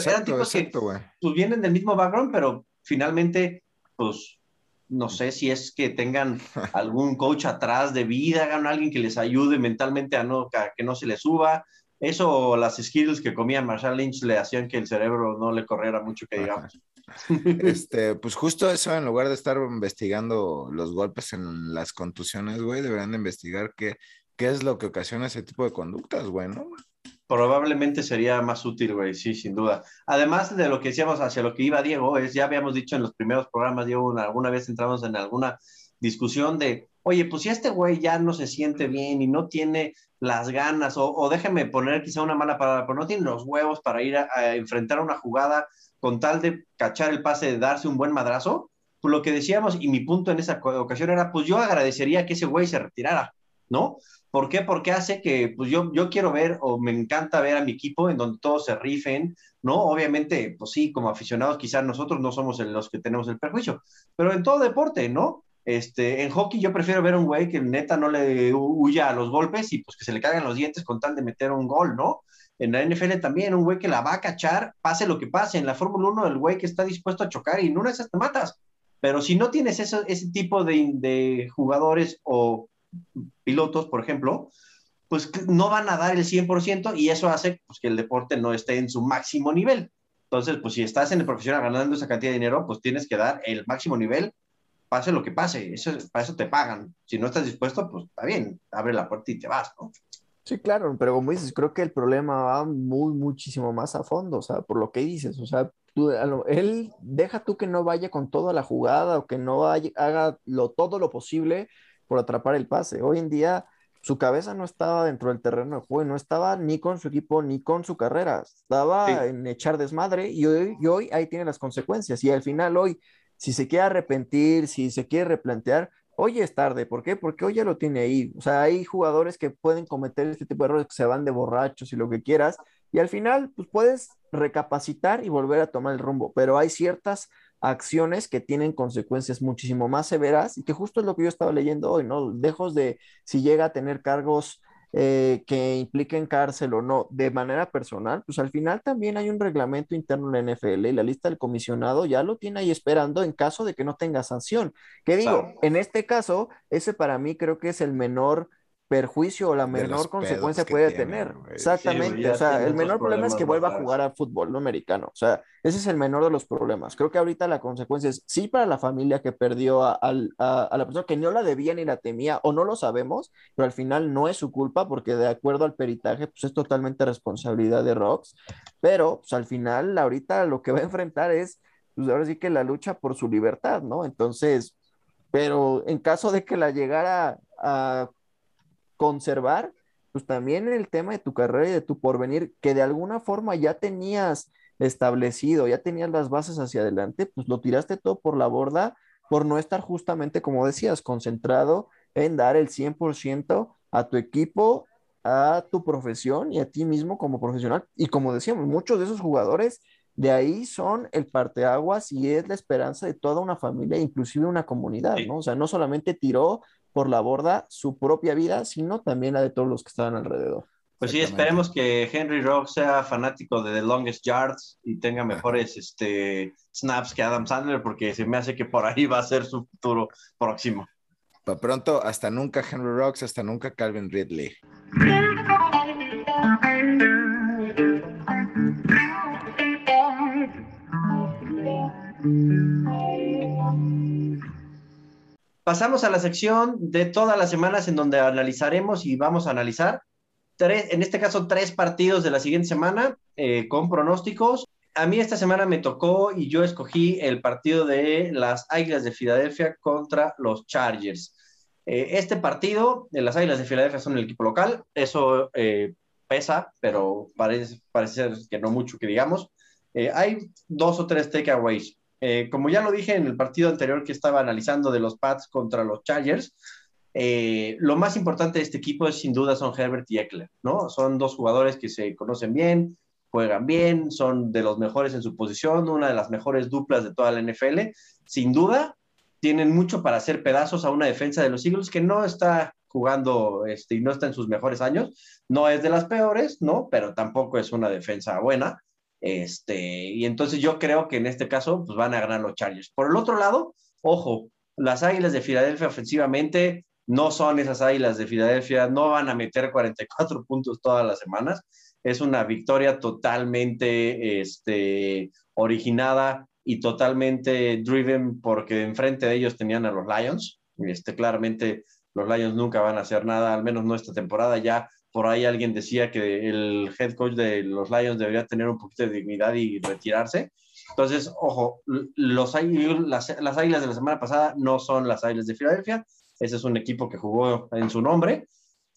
eran tipos que pues, vienen del mismo background, pero finalmente, pues no sé si es que tengan algún coach atrás de vida, hagan alguien que les ayude mentalmente a, no, que no se les suba. Eso, las skills que comía Marshall Lynch le hacían que el cerebro no le corriera mucho, que digamos. Este, pues justo eso, en lugar de estar investigando los golpes en las contusiones, güey, deberían de investigar qué, qué es lo que ocasiona ese tipo de conductas, güey, ¿no? Probablemente sería más útil, güey, sí, sin duda. Además de lo que decíamos hacia lo que iba Diego, es, ya habíamos dicho en los primeros programas, Diego, alguna vez entramos en alguna discusión de, oye, pues si este güey ya no se siente bien y no tiene las ganas, o, déjeme poner quizá una mala palabra, pero no tiene los huevos para ir a, enfrentar una jugada con tal de cachar el pase, de darse un buen madrazo, pues lo que decíamos, y mi punto en esa ocasión era, pues yo agradecería que ese güey se retirara, ¿no? ¿Por qué? Porque hace que, pues yo, yo quiero ver o me encanta ver a mi equipo en donde todos se rifen, ¿no? Obviamente, pues sí, como aficionados quizás nosotros no somos los que tenemos el perjuicio, pero en todo deporte, ¿no? Este, en hockey yo prefiero ver a un güey que neta no le huya a los golpes y pues que se le caigan los dientes con tal de meter un gol, ¿no? En la NFL también, un güey que la va a cachar, pase lo que pase. En la Fórmula 1, el güey que está dispuesto a chocar y en una de esas te matas. Pero si no tienes ese tipo de, de jugadores o pilotos, por ejemplo, pues no van a dar el 100% y eso hace pues, que el deporte no esté en su máximo nivel. Entonces, pues si estás en el profesional ganando esa cantidad de dinero, pues tienes que dar el máximo nivel, pase lo que pase. Eso, para eso te pagan. Si no estás dispuesto, pues está bien, abre la puerta y te vas, ¿no? Sí, claro, pero como dices, creo que el problema va muy, muchísimo más a fondo, o sea, por lo que dices, o sea, él deja tú que no vaya con toda la jugada o que no haga todo lo posible por atrapar el pase. Hoy en día su cabeza no estaba dentro del terreno de juego, no estaba ni con su equipo ni con su carrera, estaba en echar desmadre y hoy, y hoy ahí tiene las consecuencias. Y al final hoy, si se quiere arrepentir, si se quiere replantear, hoy es tarde. ¿Por qué? Porque hoy ya lo tiene ahí. O sea, hay jugadores que pueden cometer este tipo de errores, que se van de borrachos y lo que quieras, y al final, pues puedes recapacitar y volver a tomar el rumbo, pero hay ciertas acciones que tienen consecuencias muchísimo más severas y que justo es lo que yo estaba leyendo hoy, ¿no? Lejos de si llega a tener cargos eh, que impliquen cárcel o no de manera personal, pues al final también hay un reglamento interno en la NFL y la lista del comisionado ya lo tiene ahí esperando en caso de que no tenga sanción. ¿Qué digo? En este caso, ese para mí creo que es el menor perjuicio o la menor consecuencia puede tener. Exactamente. o sea, el menor problema es que vuelva a jugar al fútbol no americano. O sea, ese es el menor de los problemas. Creo que ahorita la consecuencia es sí para la familia que perdió a, la persona que no la debía ni la temía o no lo sabemos, pero al final no es su culpa porque de acuerdo al peritaje, pues es totalmente responsabilidad de Rox. Pero pues al final, ahorita lo que va a enfrentar es, pues ahora sí que la lucha por su libertad, ¿no? Entonces, pero en caso de que la llegara a conservar, pues también el tema de tu carrera y de tu porvenir, que de alguna forma ya tenías establecido, ya tenías las bases hacia adelante, pues lo tiraste todo por la borda por no estar justamente, como decías, concentrado en dar el 100% a tu equipo, a tu profesión y a ti mismo como profesional. Y como decíamos, muchos de esos jugadores de ahí son el parteaguas y es la esperanza de toda una familia, inclusive una comunidad, ¿no? O sea, no solamente tiró por la borda su propia vida, sino también la de todos los que estaban alrededor. Pues sí, esperemos que Henry Rock sea fanático de The Longest Yards y tenga mejores este, snaps que Adam Sandler, porque se me hace que por ahí va a ser su futuro próximo. Para pronto, hasta nunca Henry Rocks, hasta nunca Calvin Ridley. Pasamos a la sección de todas las semanas en donde analizaremos y vamos a analizar tres, en este caso, tres partidos de la siguiente semana eh, con pronósticos. A mí esta semana me tocó y yo escogí el partido de las Águilas de Filadelfia contra los Chargers. Eh, este partido, de las Águilas de Filadelfia son el equipo local, eso eh, pesa, pero parece, parece que no mucho que digamos. hay dos o tres takeaways. Eh, como ya lo dije en el partido anterior que estaba analizando de los Pats contra los Chargers, eh, lo más importante de este equipo es sin duda son Herbert y Eckler, ¿no? Son dos jugadores que se conocen bien, juegan bien, son de los mejores en su posición, una de las mejores duplas de toda la NFL. Sin duda, tienen mucho para hacer pedazos a una defensa de los Eagles que no está jugando este, y no está en sus mejores años. No es de las peores, ¿no? Pero tampoco es una defensa buena. Este, y entonces yo creo que en este caso pues van a ganar los Chargers. Por el otro lado, ojo, las Águilas de Filadelfia ofensivamente no son esas Águilas de Filadelfia, no van a meter 44 puntos todas las semanas. Es una victoria totalmente este, originada y totalmente driven porque enfrente de ellos tenían a los Lions. Este, claramente los Lions nunca van a hacer nada, al menos no esta temporada. Ya por ahí alguien decía que el head coach de los Lions debería tener un poquito de dignidad y retirarse. Entonces, ojo, los, las, las águilas de la semana pasada no son las águilas de Filadelfia. Ese es un equipo que jugó en su nombre,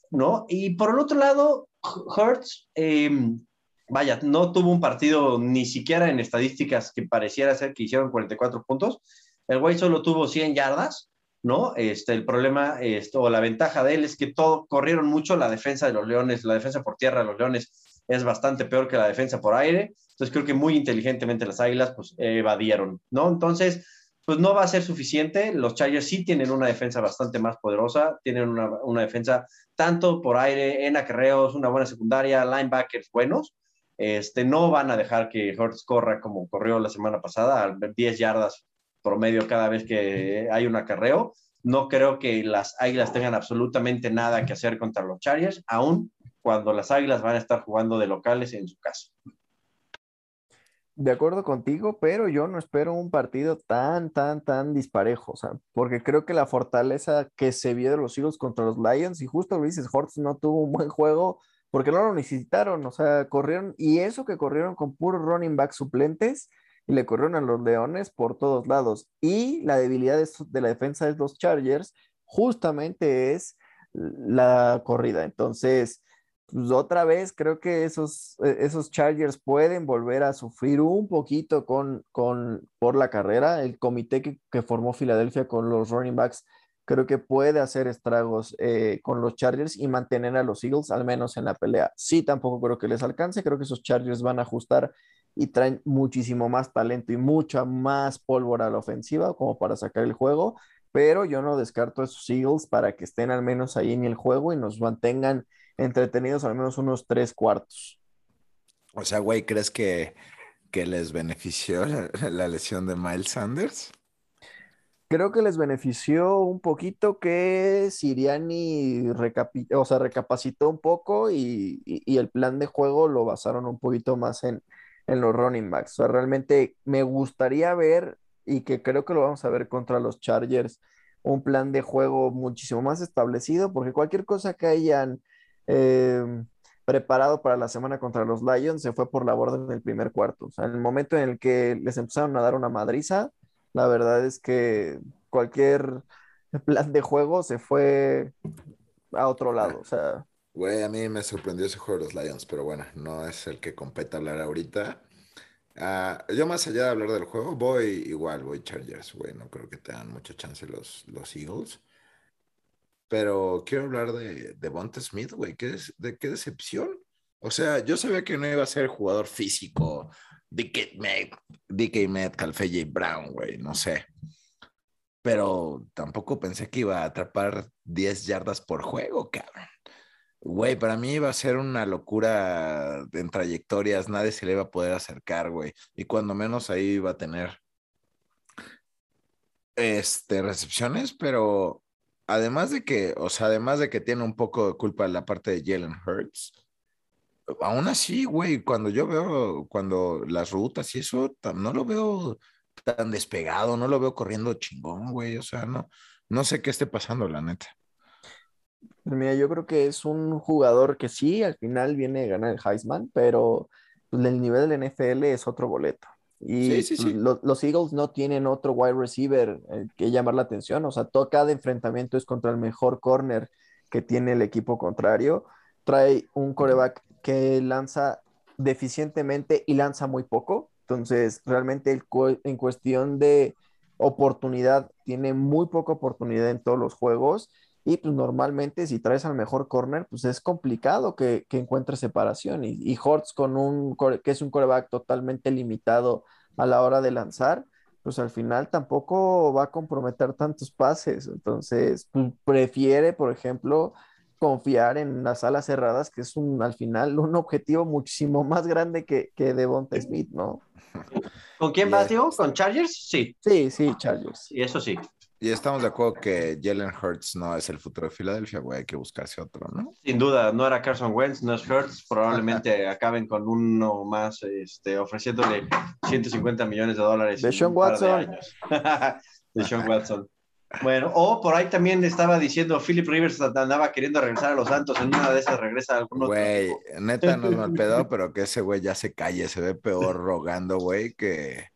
¿no? Y por el otro lado, Hurts, em, vaya, no tuvo un partido ni siquiera en estadísticas que pareciera ser que hicieron 44 puntos. El güey solo tuvo 100 yardas, ¿no? Este, el problema esto, o la ventaja de él es que todo corrieron mucho la defensa de los Leones, la defensa por tierra de los Leones es bastante peor que la defensa por aire, entonces creo que muy inteligentemente las Águilas pues evadieron, ¿no? Entonces, pues no va a ser suficiente, los Chargers sí tienen una defensa bastante más poderosa, tienen una, una defensa tanto por aire, en acarreos, una buena secundaria, linebackers buenos, este, no van a dejar que Hurts corra como corrió la semana pasada, a 10 yardas promedio cada vez que hay un acarreo. No creo que las Águilas tengan absolutamente nada que hacer contra los Chargers, aún cuando las Águilas van a estar jugando de locales en su casa. De acuerdo contigo, pero yo no espero un partido tan, tan, tan disparejo, o sea, porque creo que la fortaleza que se vio de los Eagles contra los Lions, y justo Luis Hortz no tuvo un buen juego porque no lo necesitaron, o sea, corrieron, y eso que corrieron con puros running back suplentes, y le corrieron a los Leones por todos lados. Y la debilidad de, la defensa de los Chargers justamente es la corrida. Entonces, pues otra vez creo que esos, e, esos Chargers pueden volver a sufrir un poquito con, con, por la carrera. El comité que, que formó Filadelfia con los running backs creo que puede hacer estragos eh, con los Chargers y mantener a los Eagles al menos en la pelea. Sí, tampoco creo que les alcance, creo que esos Chargers van a ajustar y traen muchísimo más talento y mucha más pólvora a la ofensiva como para sacar el juego, pero yo no descarto a esos Eagles para que estén al menos ahí en el juego y nos mantengan entretenidos al menos unos tres cuartos. O sea, güey, ¿crees que, que les benefició la, lesión de Miles Sanders? Creo que les benefició un poquito que Siriani o sea, recapacitó un poco y, el plan de juego lo basaron un poquito más en, en los running backs. O sea, realmente me gustaría ver, y que creo que lo vamos a ver contra los Chargers, un plan de juego muchísimo más establecido, porque cualquier cosa que hayan Em, preparado para la semana contra los Lions, se fue por la borda en el primer cuarto. O sea, en el momento en el que les empezaron a dar una madriza, la verdad es que cualquier plan de juego se fue a otro lado. O sea. Güey, a mí me sorprendió ese juego de los Lions, pero bueno, no es el que compete hablar ahorita. Ah, yo más allá de hablar del juego, voy igual, voy Chargers, güey, no creo que tengan mucha chance los, los Eagles. Pero quiero hablar de, de Bonte Smith, güey. ¿Qué, de, qué decepción. O sea, yo sabía que no iba a ser jugador físico. DK, DK Metcalf, J. Brown, güey, no sé. Pero tampoco pensé que iba a atrapar 10 yardas por juego, cabrón. Güey, para mí iba a ser una locura en trayectorias, nadie se le iba a poder acercar, güey. Y cuando menos ahí iba a tener este, recepciones, pero además de que, o sea, además de que tiene un poco de culpa la parte de Jalen Hurts, aún así, güey, cuando yo veo, cuando las rutas y eso, no lo veo tan despegado, no lo veo corriendo chingón, güey, o sea, no, no sé qué esté pasando, la neta. Mira, yo creo que es un jugador que sí, al final viene a ganar el Heisman, pero pues, el nivel del NFL es otro boleto. Y Los, Eagles no tienen otro wide receiver eh, que llamar la atención. O sea, todo, cada enfrentamiento es contra el mejor corner que tiene el equipo contrario. Trae un coreback que lanza deficientemente y lanza muy poco. Entonces, realmente en cuestión de oportunidad, tiene muy poca oportunidad en todos los juegos. Y pues normalmente si traes al mejor corner, pues es complicado que, que encuentres separación. Y, y Hortz con un, que es un coreback totalmente limitado a la hora de lanzar, pues al final tampoco va a comprometer tantos pases. Entonces, pues, prefiere, por ejemplo, confiar en las alas cerradas, que es un, al final un objetivo muchísimo más grande que, que Devonta Smith, ¿no? ¿Con quién vas, Diego? ¿Con Chargers? Sí. Sí, sí, Chargers. Y eso sí. Y estamos de acuerdo que Jalen Hurts no es el futuro de Filadelfia, güey, hay que buscarse otro, ¿no? Sin duda, no era Carson Wentz, no es Hurts, probablemente acaben con uno más, este, ofreciéndole 150 millones de dólares. De Sean Watson. De, Sean Watson. Bueno, o por ahí también estaba diciendo Philip Rivers andaba queriendo regresar a los Santos, en una de esas regresa a algunos. Güey, neta no es mal pedo, pero que ese güey ya se calle, se ve peor rogando, güey, que,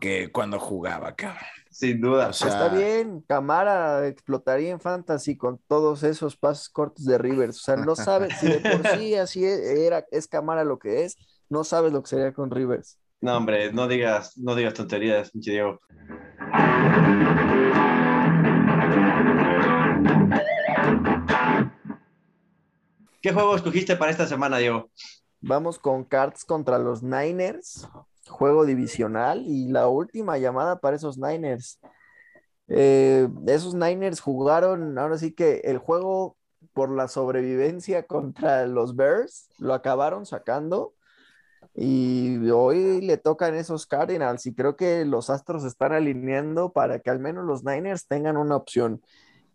que cuando jugaba, cabrón. Sin duda. Está bien, Camara explotaría en fantasy con todos esos pasos cortos de Rivers. O sea, no sabes si de por sí así e, era, es Camara lo que es, no sabes lo que sería con Rivers. No, hombre, no digas, no digas tonterías, Diego. ¿Qué juego escogiste para esta semana, Diego? Vamos con Cards contra los Niners juego divisional y la última llamada para esos Niners. Eh, esos Niners jugaron, ahora sí que el juego por la sobrevivencia contra los Bears, lo acabaron sacando. Y hoy le tocan esos Cardinals y creo que los Astros están alineando para que al menos los Niners tengan una opción.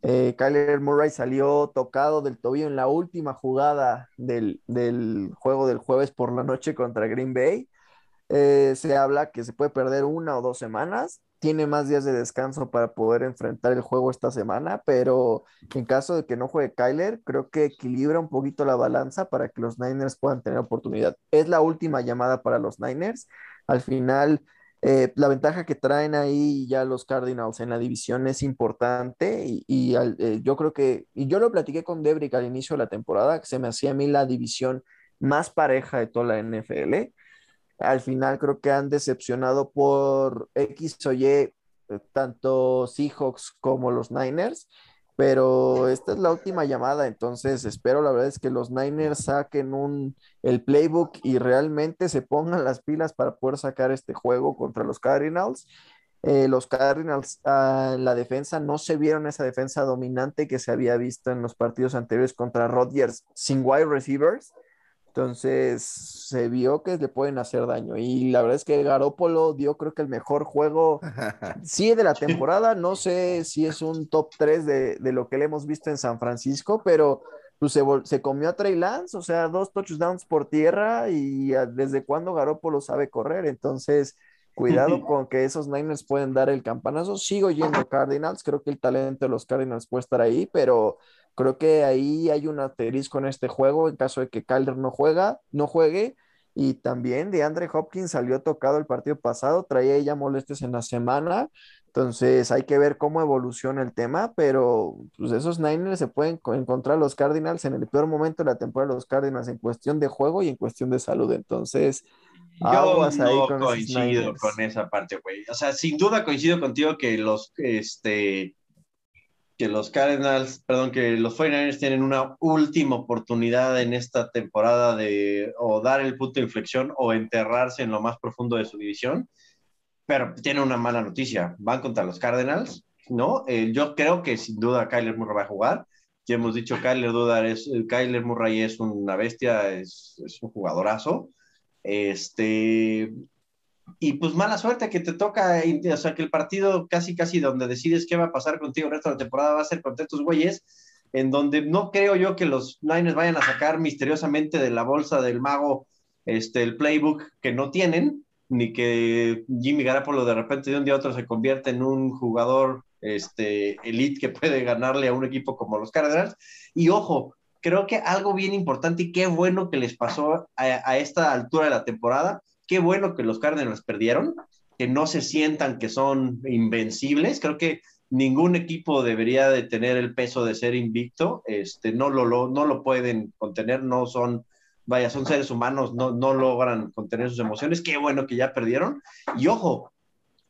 Eh, Kyler Murray salió tocado del tobillo en la última jugada del, del juego del jueves por la noche contra Green Bay. Eh, se habla que se puede perder una o dos semanas tiene más días de descanso para poder enfrentar el juego esta semana, pero en caso de que no juegue Kyler, creo que equilibra un poquito la balanza para que los Niners puedan tener oportunidad. Es la última llamada para los Niners. Al final, eh, la ventaja que traen ahí ya los Cardinals en la división es importante y, eh, yo creo que, y yo lo platiqué con Debrick al inicio de la temporada, que se me hacía a mí la división más pareja de toda la NFL al final creo que han decepcionado por X o Y, eh, tanto Seahawks como los Niners, pero esta es la última llamada, entonces espero la verdad es que los Niners saquen un, el playbook y realmente se pongan las pilas para poder sacar este juego contra los Cardinals. Eh, los Cardinals ah, la defensa no se vieron esa defensa dominante que se había visto en los partidos anteriores contra Rodgers sin wide receivers. Entonces se vio que le pueden hacer daño. Y la verdad es que Garópolo dio creo que el mejor juego, sí, de la temporada. No sé si es un top 3 de, lo que le hemos visto en San Francisco, pero pues, se, comió a Trey Lance, o sea, dos touchdowns por tierra y desde cuándo Garópolo sabe correr. Entonces, cuidado con que esos Niners pueden dar el campanazo. Sigo yendo Cardinals, creo que el talento de los Cardinals puede estar ahí, pero Creo que ahí hay un asterisco en este juego en caso de que Kyler no juega, no juegue. Y también de Andre Hopkins salió tocado el partido pasado, traía ella molestias en la semana. Entonces hay que ver cómo evoluciona el tema, pero pues esos Niners se pueden encontrar los Cardinals en el peor momento de la temporada de los Cardinals en cuestión de juego y en cuestión de salud. Entonces, yo no coincido con esa parte, güey. O sea, sin duda coincido contigo que los, este, que los Cardinals, perdón, que los 49ers tienen una última oportunidad en esta temporada de o dar el punto de inflexión o enterrarse en lo más profundo de su división, pero tiene una mala noticia, van contra los Cardinals, ¿no? Eh, yo creo que sin duda Kyler Murray va a jugar, ya hemos dicho, Kyler, Duda es, Kyler Murray es una bestia, es, es un jugadorazo, este, y pues mala suerte que te toca, o sea, que el partido casi, casi donde decides qué va a pasar contigo el resto de la temporada va a ser contra estos güeyes, en donde no creo yo que los Niners vayan a sacar misteriosamente de la bolsa del mago este, el playbook que no tienen, ni que Jimmy Garapolo de repente de un día a otro se convierte en un jugador este, elite que puede ganarle a un equipo como los Cardinals. Y ojo, creo que algo bien importante y qué bueno que les pasó a esta altura de la temporada Qué bueno que los Cardinals perdieron, que no se sientan que son invencibles. Creo que ningún equipo debería de tener el peso de ser invicto. Este, no, lo, no lo pueden contener, no son, vaya, son seres humanos, no, no logran contener sus emociones. Qué bueno que ya perdieron. Y ojo,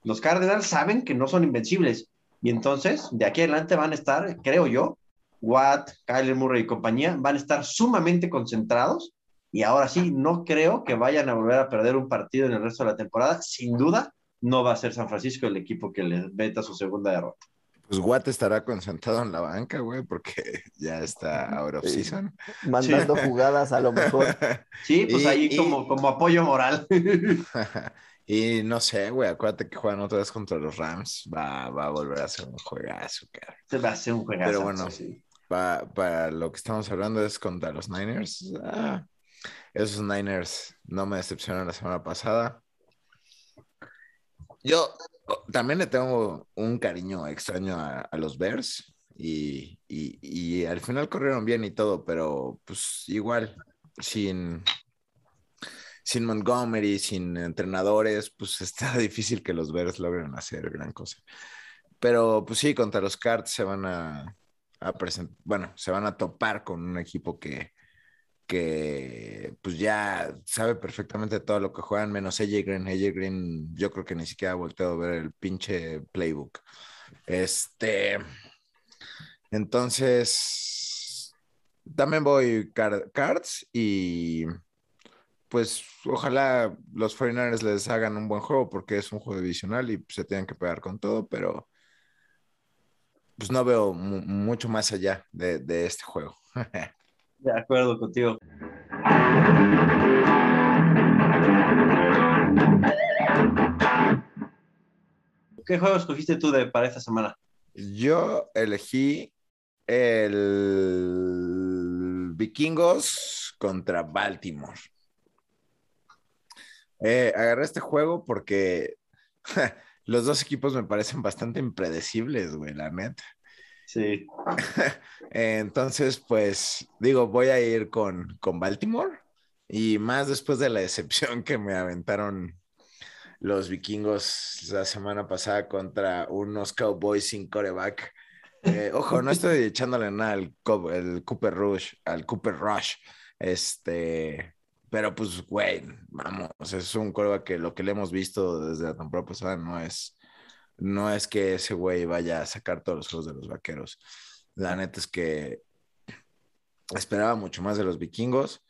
los Cardinals saben que no son invencibles. Y entonces, de aquí adelante van a estar, creo yo, Watt, Kyler Murray y compañía, van a estar sumamente concentrados y ahora sí, no creo que vayan a volver a perder un partido en el resto de la temporada. Sin duda, no va a ser San Francisco el equipo que les meta su segunda derrota. Pues Watt estará concentrado en la banca, güey, porque ya está ahora of season. Mandando jugadas a lo mejor. Sí, pues ahí como, como apoyo moral. y no sé, güey, acuérdate que juegan otra vez contra los Rams. Va, va a volver a ser un juegazo, cara. Se va a ser un juegazo. Pero bueno, para, lo que estamos hablando es contra los Niners. Ah, esos Niners no me decepcionaron la semana pasada. Yo también le tengo un cariño extraño a, los Bears y, al final corrieron bien y todo, pero pues igual, sin, sin Montgomery, sin entrenadores, pues está difícil que los Bears logren hacer gran cosa. Pero pues sí, contra los Cards se van a, a presentar, bueno, se van a topar con un equipo que, que pues ya sabe perfectamente todo lo que juegan, menos AJ Green. AJ Green, yo creo que ni siquiera ha volteado a ver el pinche playbook. Este. Entonces, también voy cards y pues ojalá los foreigners les hagan un buen juego porque es un juego divisional y se tienen que pegar con todo, pero pues no veo mucho más allá de, de este juego. De acuerdo contigo. ¿Qué juego escogiste tú para esta semana? Yo elegí el Vikingos contra Baltimore. Eh, agarré este juego porque los dos equipos me parecen bastante impredecibles, güey, la neta. Sí. Entonces, pues digo, voy a ir con, con Baltimore y más después de la decepción que me aventaron los vikingos la semana pasada contra unos Cowboys sin coreback. Eh, ojo, no estoy echándole nada al el Cooper Rush, al Cooper Rush. Este, pero pues, güey, vamos, es un coreback que lo que le hemos visto desde la temporada pasada no es, no es que ese güey vaya a sacar todos los juegos de los vaqueros. La neta es que esperaba mucho más de los vikingos.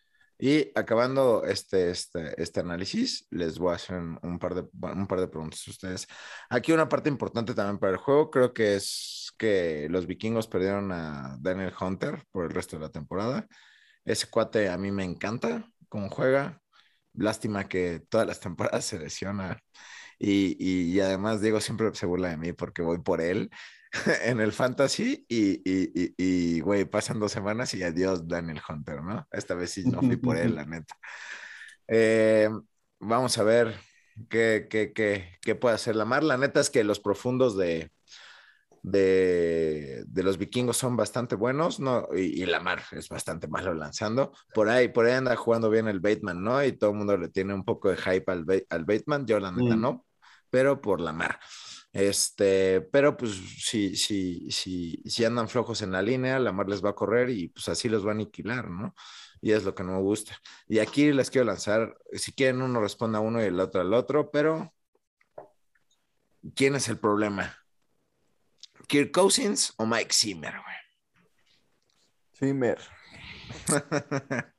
Y acabando este, este, este análisis, les voy a hacer un par, de, un par de preguntas a ustedes. Aquí una parte importante también para el juego, creo que es que los vikingos perdieron a Daniel Hunter por el resto de la temporada. Ese cuate a mí me encanta cómo juega. Lástima que todas las temporadas se lesiona. Y, y, y además Diego siempre se burla de mí porque voy por él en el fantasy y, y, y, güey, pasan dos semanas y adiós Daniel Hunter, ¿no? Esta vez sí no fui por él, la neta. Eh, vamos a ver qué, qué, qué, qué puede hacer la mar. La neta es que los profundos de, de, de, los vikingos son bastante buenos, ¿no? Y, y, Lamar es bastante malo lanzando. Por ahí, por ahí anda jugando bien el Bateman, ¿no? Y todo el mundo le tiene un poco de hype al, al Bateman, yo la neta mm. no, pero por Lamar. Este, pero pues si, si, si, si andan flojos en la línea, Lamar les va a correr y pues así los va a aniquilar, ¿no? Y es lo que no me gusta. Y aquí les quiero lanzar, si quieren uno responde a uno y el otro al otro, pero ¿quién es el problema? ¿Kirk Cousins o Mike Zimmer, güey? Zimmer.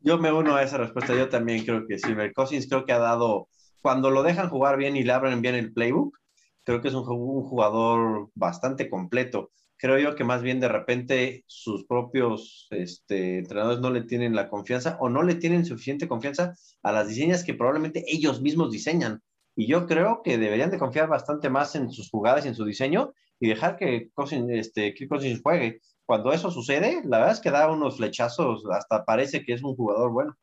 Yo me uno a esa respuesta, yo también creo que Zimmer. Cousins creo que ha dado, cuando lo dejan jugar bien y le abren bien el playbook, creo que es un, jugador bastante completo. Creo yo que más bien de repente sus propios este, entrenadores no le tienen la confianza o no le tienen suficiente confianza a las diseñas que probablemente ellos mismos diseñan. Y yo creo que deberían de confiar bastante más en sus jugadas y en su diseño y dejar que Cousins, este, juegue. Cuando eso sucede, la verdad es que da unos flechazos, hasta parece que es un jugador bueno.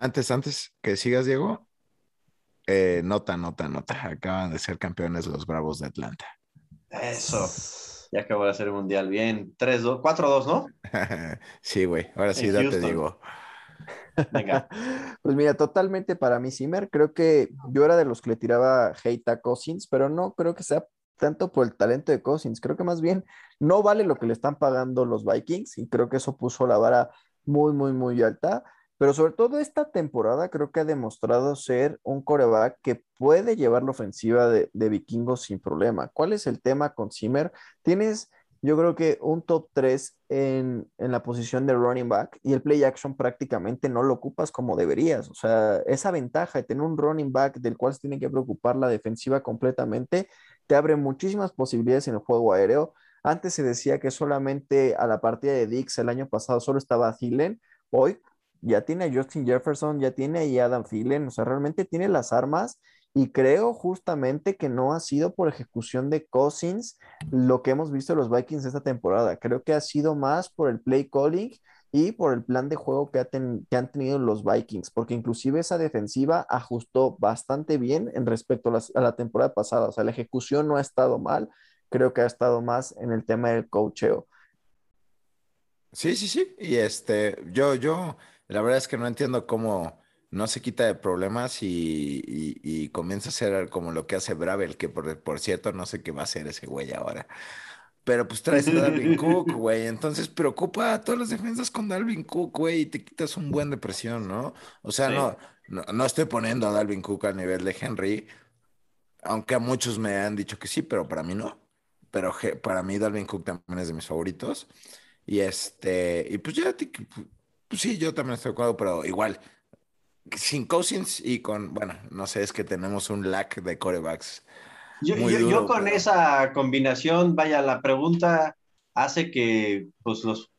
Antes, antes que sigas, Diego, eh, nota, nota, nota. Acaban de ser campeones los Bravos de Atlanta. Eso. Ya acabó de hacer el mundial bien. 3-2, 4-2, ¿no? sí, güey. Ahora sí, ya te digo. Venga. Pues mira, totalmente para mí, Zimmer. Creo que yo era de los que le tiraba hate a Cousins, pero no creo que sea tanto por el talento de Cousins. Creo que más bien no vale lo que le están pagando los Vikings y creo que eso puso la vara muy, muy, muy alta. Pero sobre todo esta temporada creo que ha demostrado ser un coreback que puede llevar la ofensiva de, de vikingos sin problema. ¿Cuál es el tema con Zimmer? Tienes, yo creo que un top 3 en, en, la posición de running back y el play action prácticamente no lo ocupas como deberías. O sea, esa ventaja de tener un running back del cual se tiene que preocupar la defensiva completamente te abre muchísimas posibilidades en el juego aéreo. Antes se decía que solamente a la partida de Dix el año pasado solo estaba Thielen. Hoy ya tiene a Justin Jefferson, ya tiene a Adam Thielen, o sea, realmente tiene las armas y creo justamente que no ha sido por ejecución de Cousins lo que hemos visto los Vikings esta temporada. Creo que ha sido más por el play calling y por el plan de juego que, ha ten, que han tenido los Vikings, porque inclusive esa defensiva ajustó bastante bien en respecto a, a la temporada pasada. O sea, la ejecución no ha estado mal, creo que ha estado más en el tema del coacheo. Sí, sí, sí. Y este, yo, yo, la verdad es que no entiendo cómo no se quita de problemas y, y, y comienza a ser como lo que hace Bravel, que por, por, cierto no sé qué va a hacer ese güey ahora. Pero pues traes a Dalvin Cook, güey. Entonces preocupa a todas las defensas con Dalvin Cook, güey, y te quitas un buen de presión, ¿no? O sea, sí. no, no, no, estoy poniendo a Dalvin Cook al nivel de Henry, aunque a muchos me han dicho que sí, pero para mí no. Pero para mí Dalvin Cook también es de mis favoritos. Y este, y pues ya te, sí, yo también estoy de acuerdo, pero igual, sin Cousins y con, bueno, no sé, es que tenemos un lack de corebacks. Yo, yo, duro, yo, con pero... esa combinación, vaya, la pregunta hace que pues, los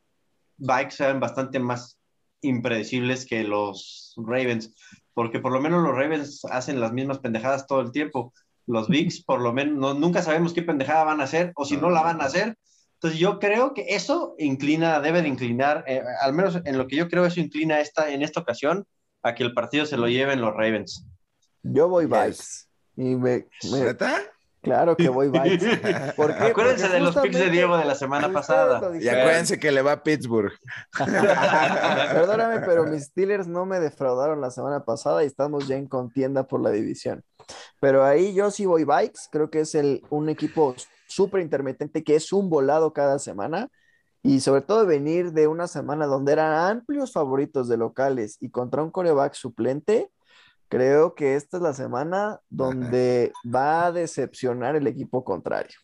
Vikes sean bastante más impredecibles que los Ravens, porque por lo menos los Ravens hacen las mismas pendejadas todo el tiempo. los Bigs, por lo menos, nunca sabemos qué pendejada van a hacer o si no la van a hacer. Entonces yo creo que eso inclina, debe de inclinar, eh, al menos en lo que yo creo, eso inclina esta, en esta ocasión a que el partido se lo lleven los Ravens. Yo voy Vikes. Y me, Claro que voy Vikes. Acuérdense de los picks de Diego de la semana pasada. Y acuérdense que le va a Pittsburgh. Perdóname, pero mis Steelers no me defraudaron la semana pasada y estamos ya en contienda por la división. Pero ahí yo sí voy Bikes. Creo que es el, un equipo súper intermitente que es un volado cada semana. Y sobre todo venir de una semana donde eran amplios favoritos de locales y contra un coreback suplente, creo que esta es la semana donde va a decepcionar el equipo contrario.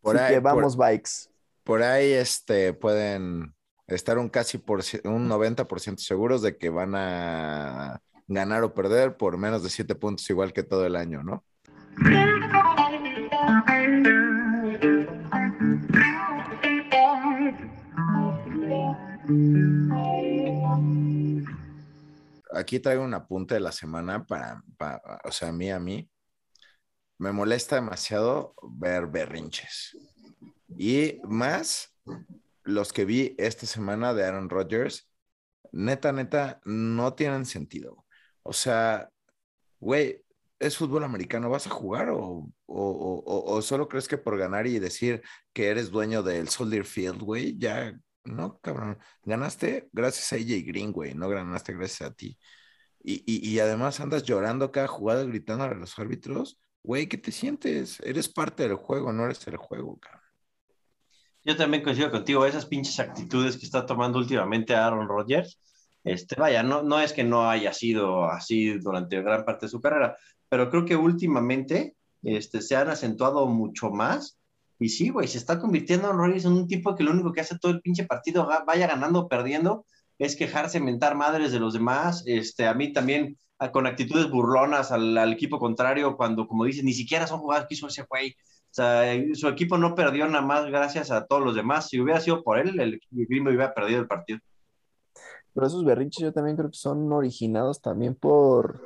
Por Así que vamos bikes. Por ahí este, pueden estar un casi por un 90% seguros de que van a ganar o perder por menos de 7 puntos igual que todo el año, ¿no? Aquí traigo un apunte de la semana para, o sea, a mí, a mí, me molesta demasiado ver berrinches. Y más los que vi esta semana de Aaron Rodgers, neta, neta, no tienen sentido. O sea, güey, ¿es fútbol americano? ¿Vas a jugar o, o, solo crees que por ganar y decir que eres dueño del Soldier Field, güey, ya no, cabrón. Ganaste gracias a AJ Green, güey. No ganaste gracias a ti. Y, y, además andas llorando cada jugada, gritando a los árbitros. Güey, ¿qué te sientes? Eres parte del juego, no eres el juego, cabrón. Yo también coincido contigo. Esas pinches actitudes que está tomando últimamente Aaron Rodgers. Este, vaya, no, no es que no haya sido así durante gran parte de su carrera, pero creo que últimamente este, se han acentuado mucho más y sí, güey, se está convirtiendo en un tipo que lo único que hace todo el pinche partido, vaya ganando o perdiendo, es quejarse, mentar madres de los demás. Este, a mí también, con actitudes burlonas al, equipo contrario, cuando, como dicen, ni siquiera son jugadas que hizo ese güey. O sea, su equipo no perdió nada más gracias a todos los demás. Si hubiera sido por él, el Green hubiera perdido el partido. Pero esos berrinches yo también creo que son originados también por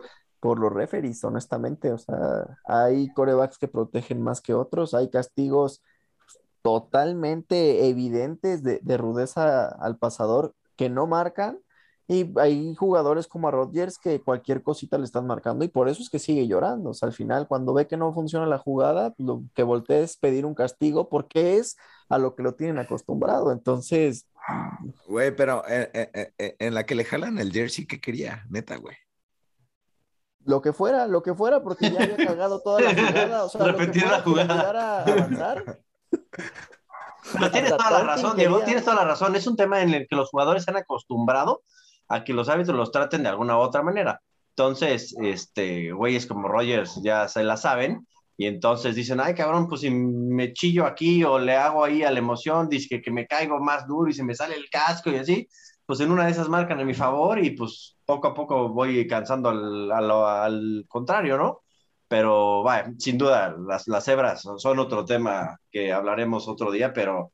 por los referees, honestamente. O sea, hay corebacks que protegen más que otros, hay castigos totalmente evidentes de, rudeza al pasador que no marcan. Y hay jugadores como a Rodgers que cualquier cosita le están marcando y por eso es que sigue llorando. O sea, al final, cuando ve que no funciona la jugada, lo que voltea es pedir un castigo porque es a lo que lo tienen acostumbrado. Entonces. Güey, pero eh, eh, eh, en la que le jalan el jersey, ¿qué quería? Neta, güey lo que fuera, lo que fuera, porque ya había cagado toda la jugada. O sea, Repetir la jugada. avanzar. Pero tienes toda la razón, Diego, tienes toda la razón. Es un tema en el que los jugadores se han acostumbrado a que los árbitros los traten de alguna u otra manera. Entonces, este, güeyes como Rogers ya se la saben, y entonces dicen, ay cabrón, pues si me chillo aquí o le hago ahí a la emoción, dice que, que me caigo más duro y se me sale el casco y así, pues en una de esas marcan a mi favor y pues poco a poco voy cansando al, al, contrario, ¿no? Pero, vaya, sin duda, las, las cebras son otro tema que hablaremos otro día, pero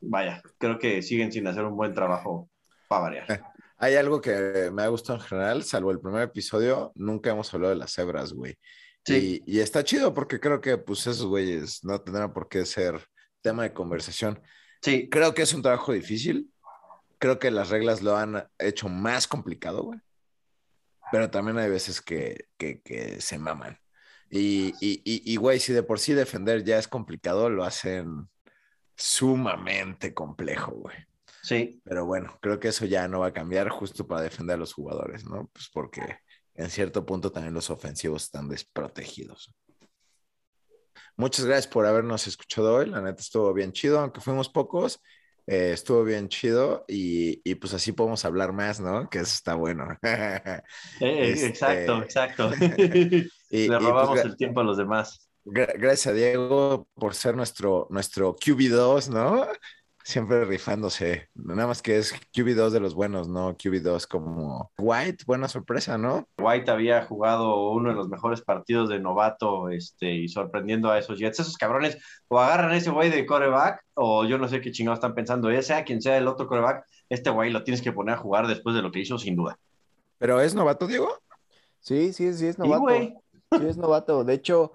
vaya, creo que siguen sin hacer un buen trabajo para variar. Eh, hay algo que me ha gustado en general, salvo el primer episodio, nunca hemos hablado de las cebras, güey. Sí. Y, y, está chido porque creo que, pues, esos güeyes no tendrán por qué ser tema de conversación. Sí. Creo que es un trabajo difícil, creo que las reglas lo han hecho más complicado, güey. Pero también hay veces que, se maman. Y, y, y, güey, si de por sí defender ya es complicado, lo hacen sumamente complejo, güey. Sí. Pero bueno, creo que eso ya no va a cambiar justo para defender a los jugadores, ¿no? Pues porque en cierto punto también los ofensivos están desprotegidos. Muchas gracias por habernos escuchado hoy. La neta estuvo bien chido, aunque fuimos pocos. Eh, estuvo bien chido y, y, pues así podemos hablar más, ¿no? Que eso está bueno. Eh, este, exacto, exacto. y, Le pues robamos el tiempo a los demás. Gracias a Diego por ser nuestro, nuestro QB2, ¿no? Siempre rifándose. Nada más que es QB2 de los buenos, ¿no? QB2 como White, buena sorpresa, ¿no? White había jugado uno de los mejores partidos de novato este, y sorprendiendo a esos Jets. Esos cabrones o agarran a ese güey de coreback o yo no sé qué chingados están pensando. Ya sea quien sea el otro coreback, este güey lo tienes que poner a jugar después de lo que hizo, sin duda. ¿Pero es novato, Diego? Sí, sí, sí es novato. Sí, sí es novato. De hecho,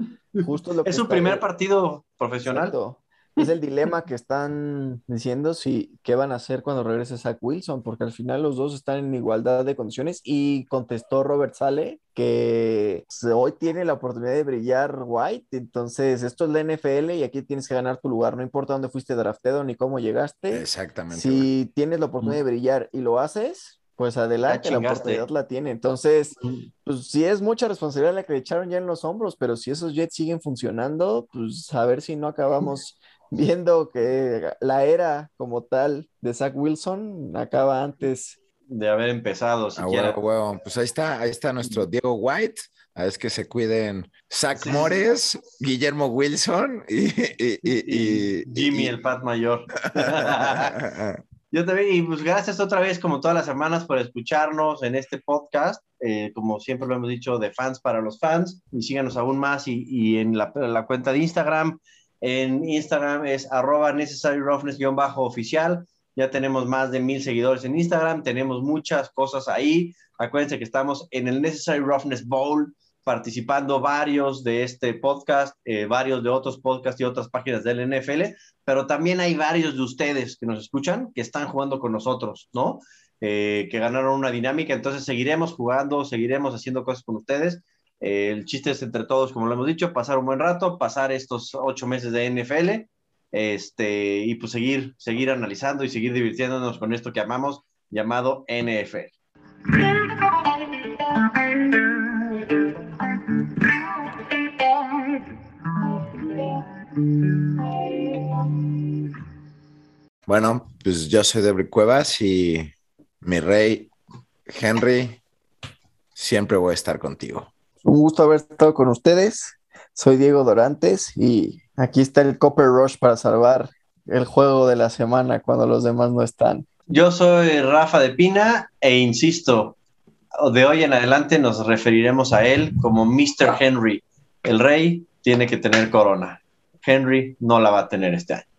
Justo lo que es su primer partido profesional. Exacto. Es el dilema que están diciendo si qué van a hacer cuando regrese Zach Wilson, porque al final los dos están en igualdad de condiciones y contestó Robert Sale que hoy tiene la oportunidad de brillar White, entonces esto es la NFL y aquí tienes que ganar tu lugar, no importa dónde fuiste drafteado ni cómo llegaste, Exactamente. si tienes la oportunidad de brillar y lo haces, pues adelante, la chingaste. oportunidad la tiene. Entonces, pues sí es mucha responsabilidad la que le echaron ya en los hombros, pero si esos Jets siguen funcionando, pues a ver si no acabamos viendo que la era como tal de Zach Wilson acaba antes. De haber empezado Ah, siquiera. huevo. Pues ahí está, ahí está nuestro Diego White. A ver que se cuiden Zach Sí. Mores, Guillermo Wilson y, y- y- y- Jimmy, y- el Pat Mayor. Yo también, y pues gracias otra vez, como todas las semanas, por escucharnos en este podcast. Eh, como siempre lo hemos dicho, de fans para los fans. Y síganos aún más y, y en la, la cuenta de Instagram. En Instagram es arroba necessary roughness-oficial. Ya tenemos más de mil seguidores en Instagram. Tenemos muchas cosas ahí. Acuérdense que estamos en el Necessary Roughness Bowl participando varios de este podcast, eh, varios de otros podcasts y otras páginas del NFL, pero también hay varios de ustedes que nos escuchan que están jugando con nosotros, ¿no? Eh, que ganaron una dinámica, entonces seguiremos jugando, seguiremos haciendo cosas con ustedes. El chiste es entre todos, como lo hemos dicho, pasar un buen rato, pasar estos ocho meses de NFL, este, y pues seguir, seguir analizando y seguir divirtiéndonos con esto que amamos, llamado NFL. Bueno, pues yo soy Debri Cuevas y mi rey Henry, siempre voy a estar contigo. Un gusto haber estado con ustedes. Soy Diego Dorantes y aquí está el Copper Rush para salvar el juego de la semana cuando los demás no están. Yo soy Rafa de Pina e insisto, de hoy en adelante nos referiremos a él como Mr. Henry. El rey tiene que tener corona. Henry no la va a tener este año.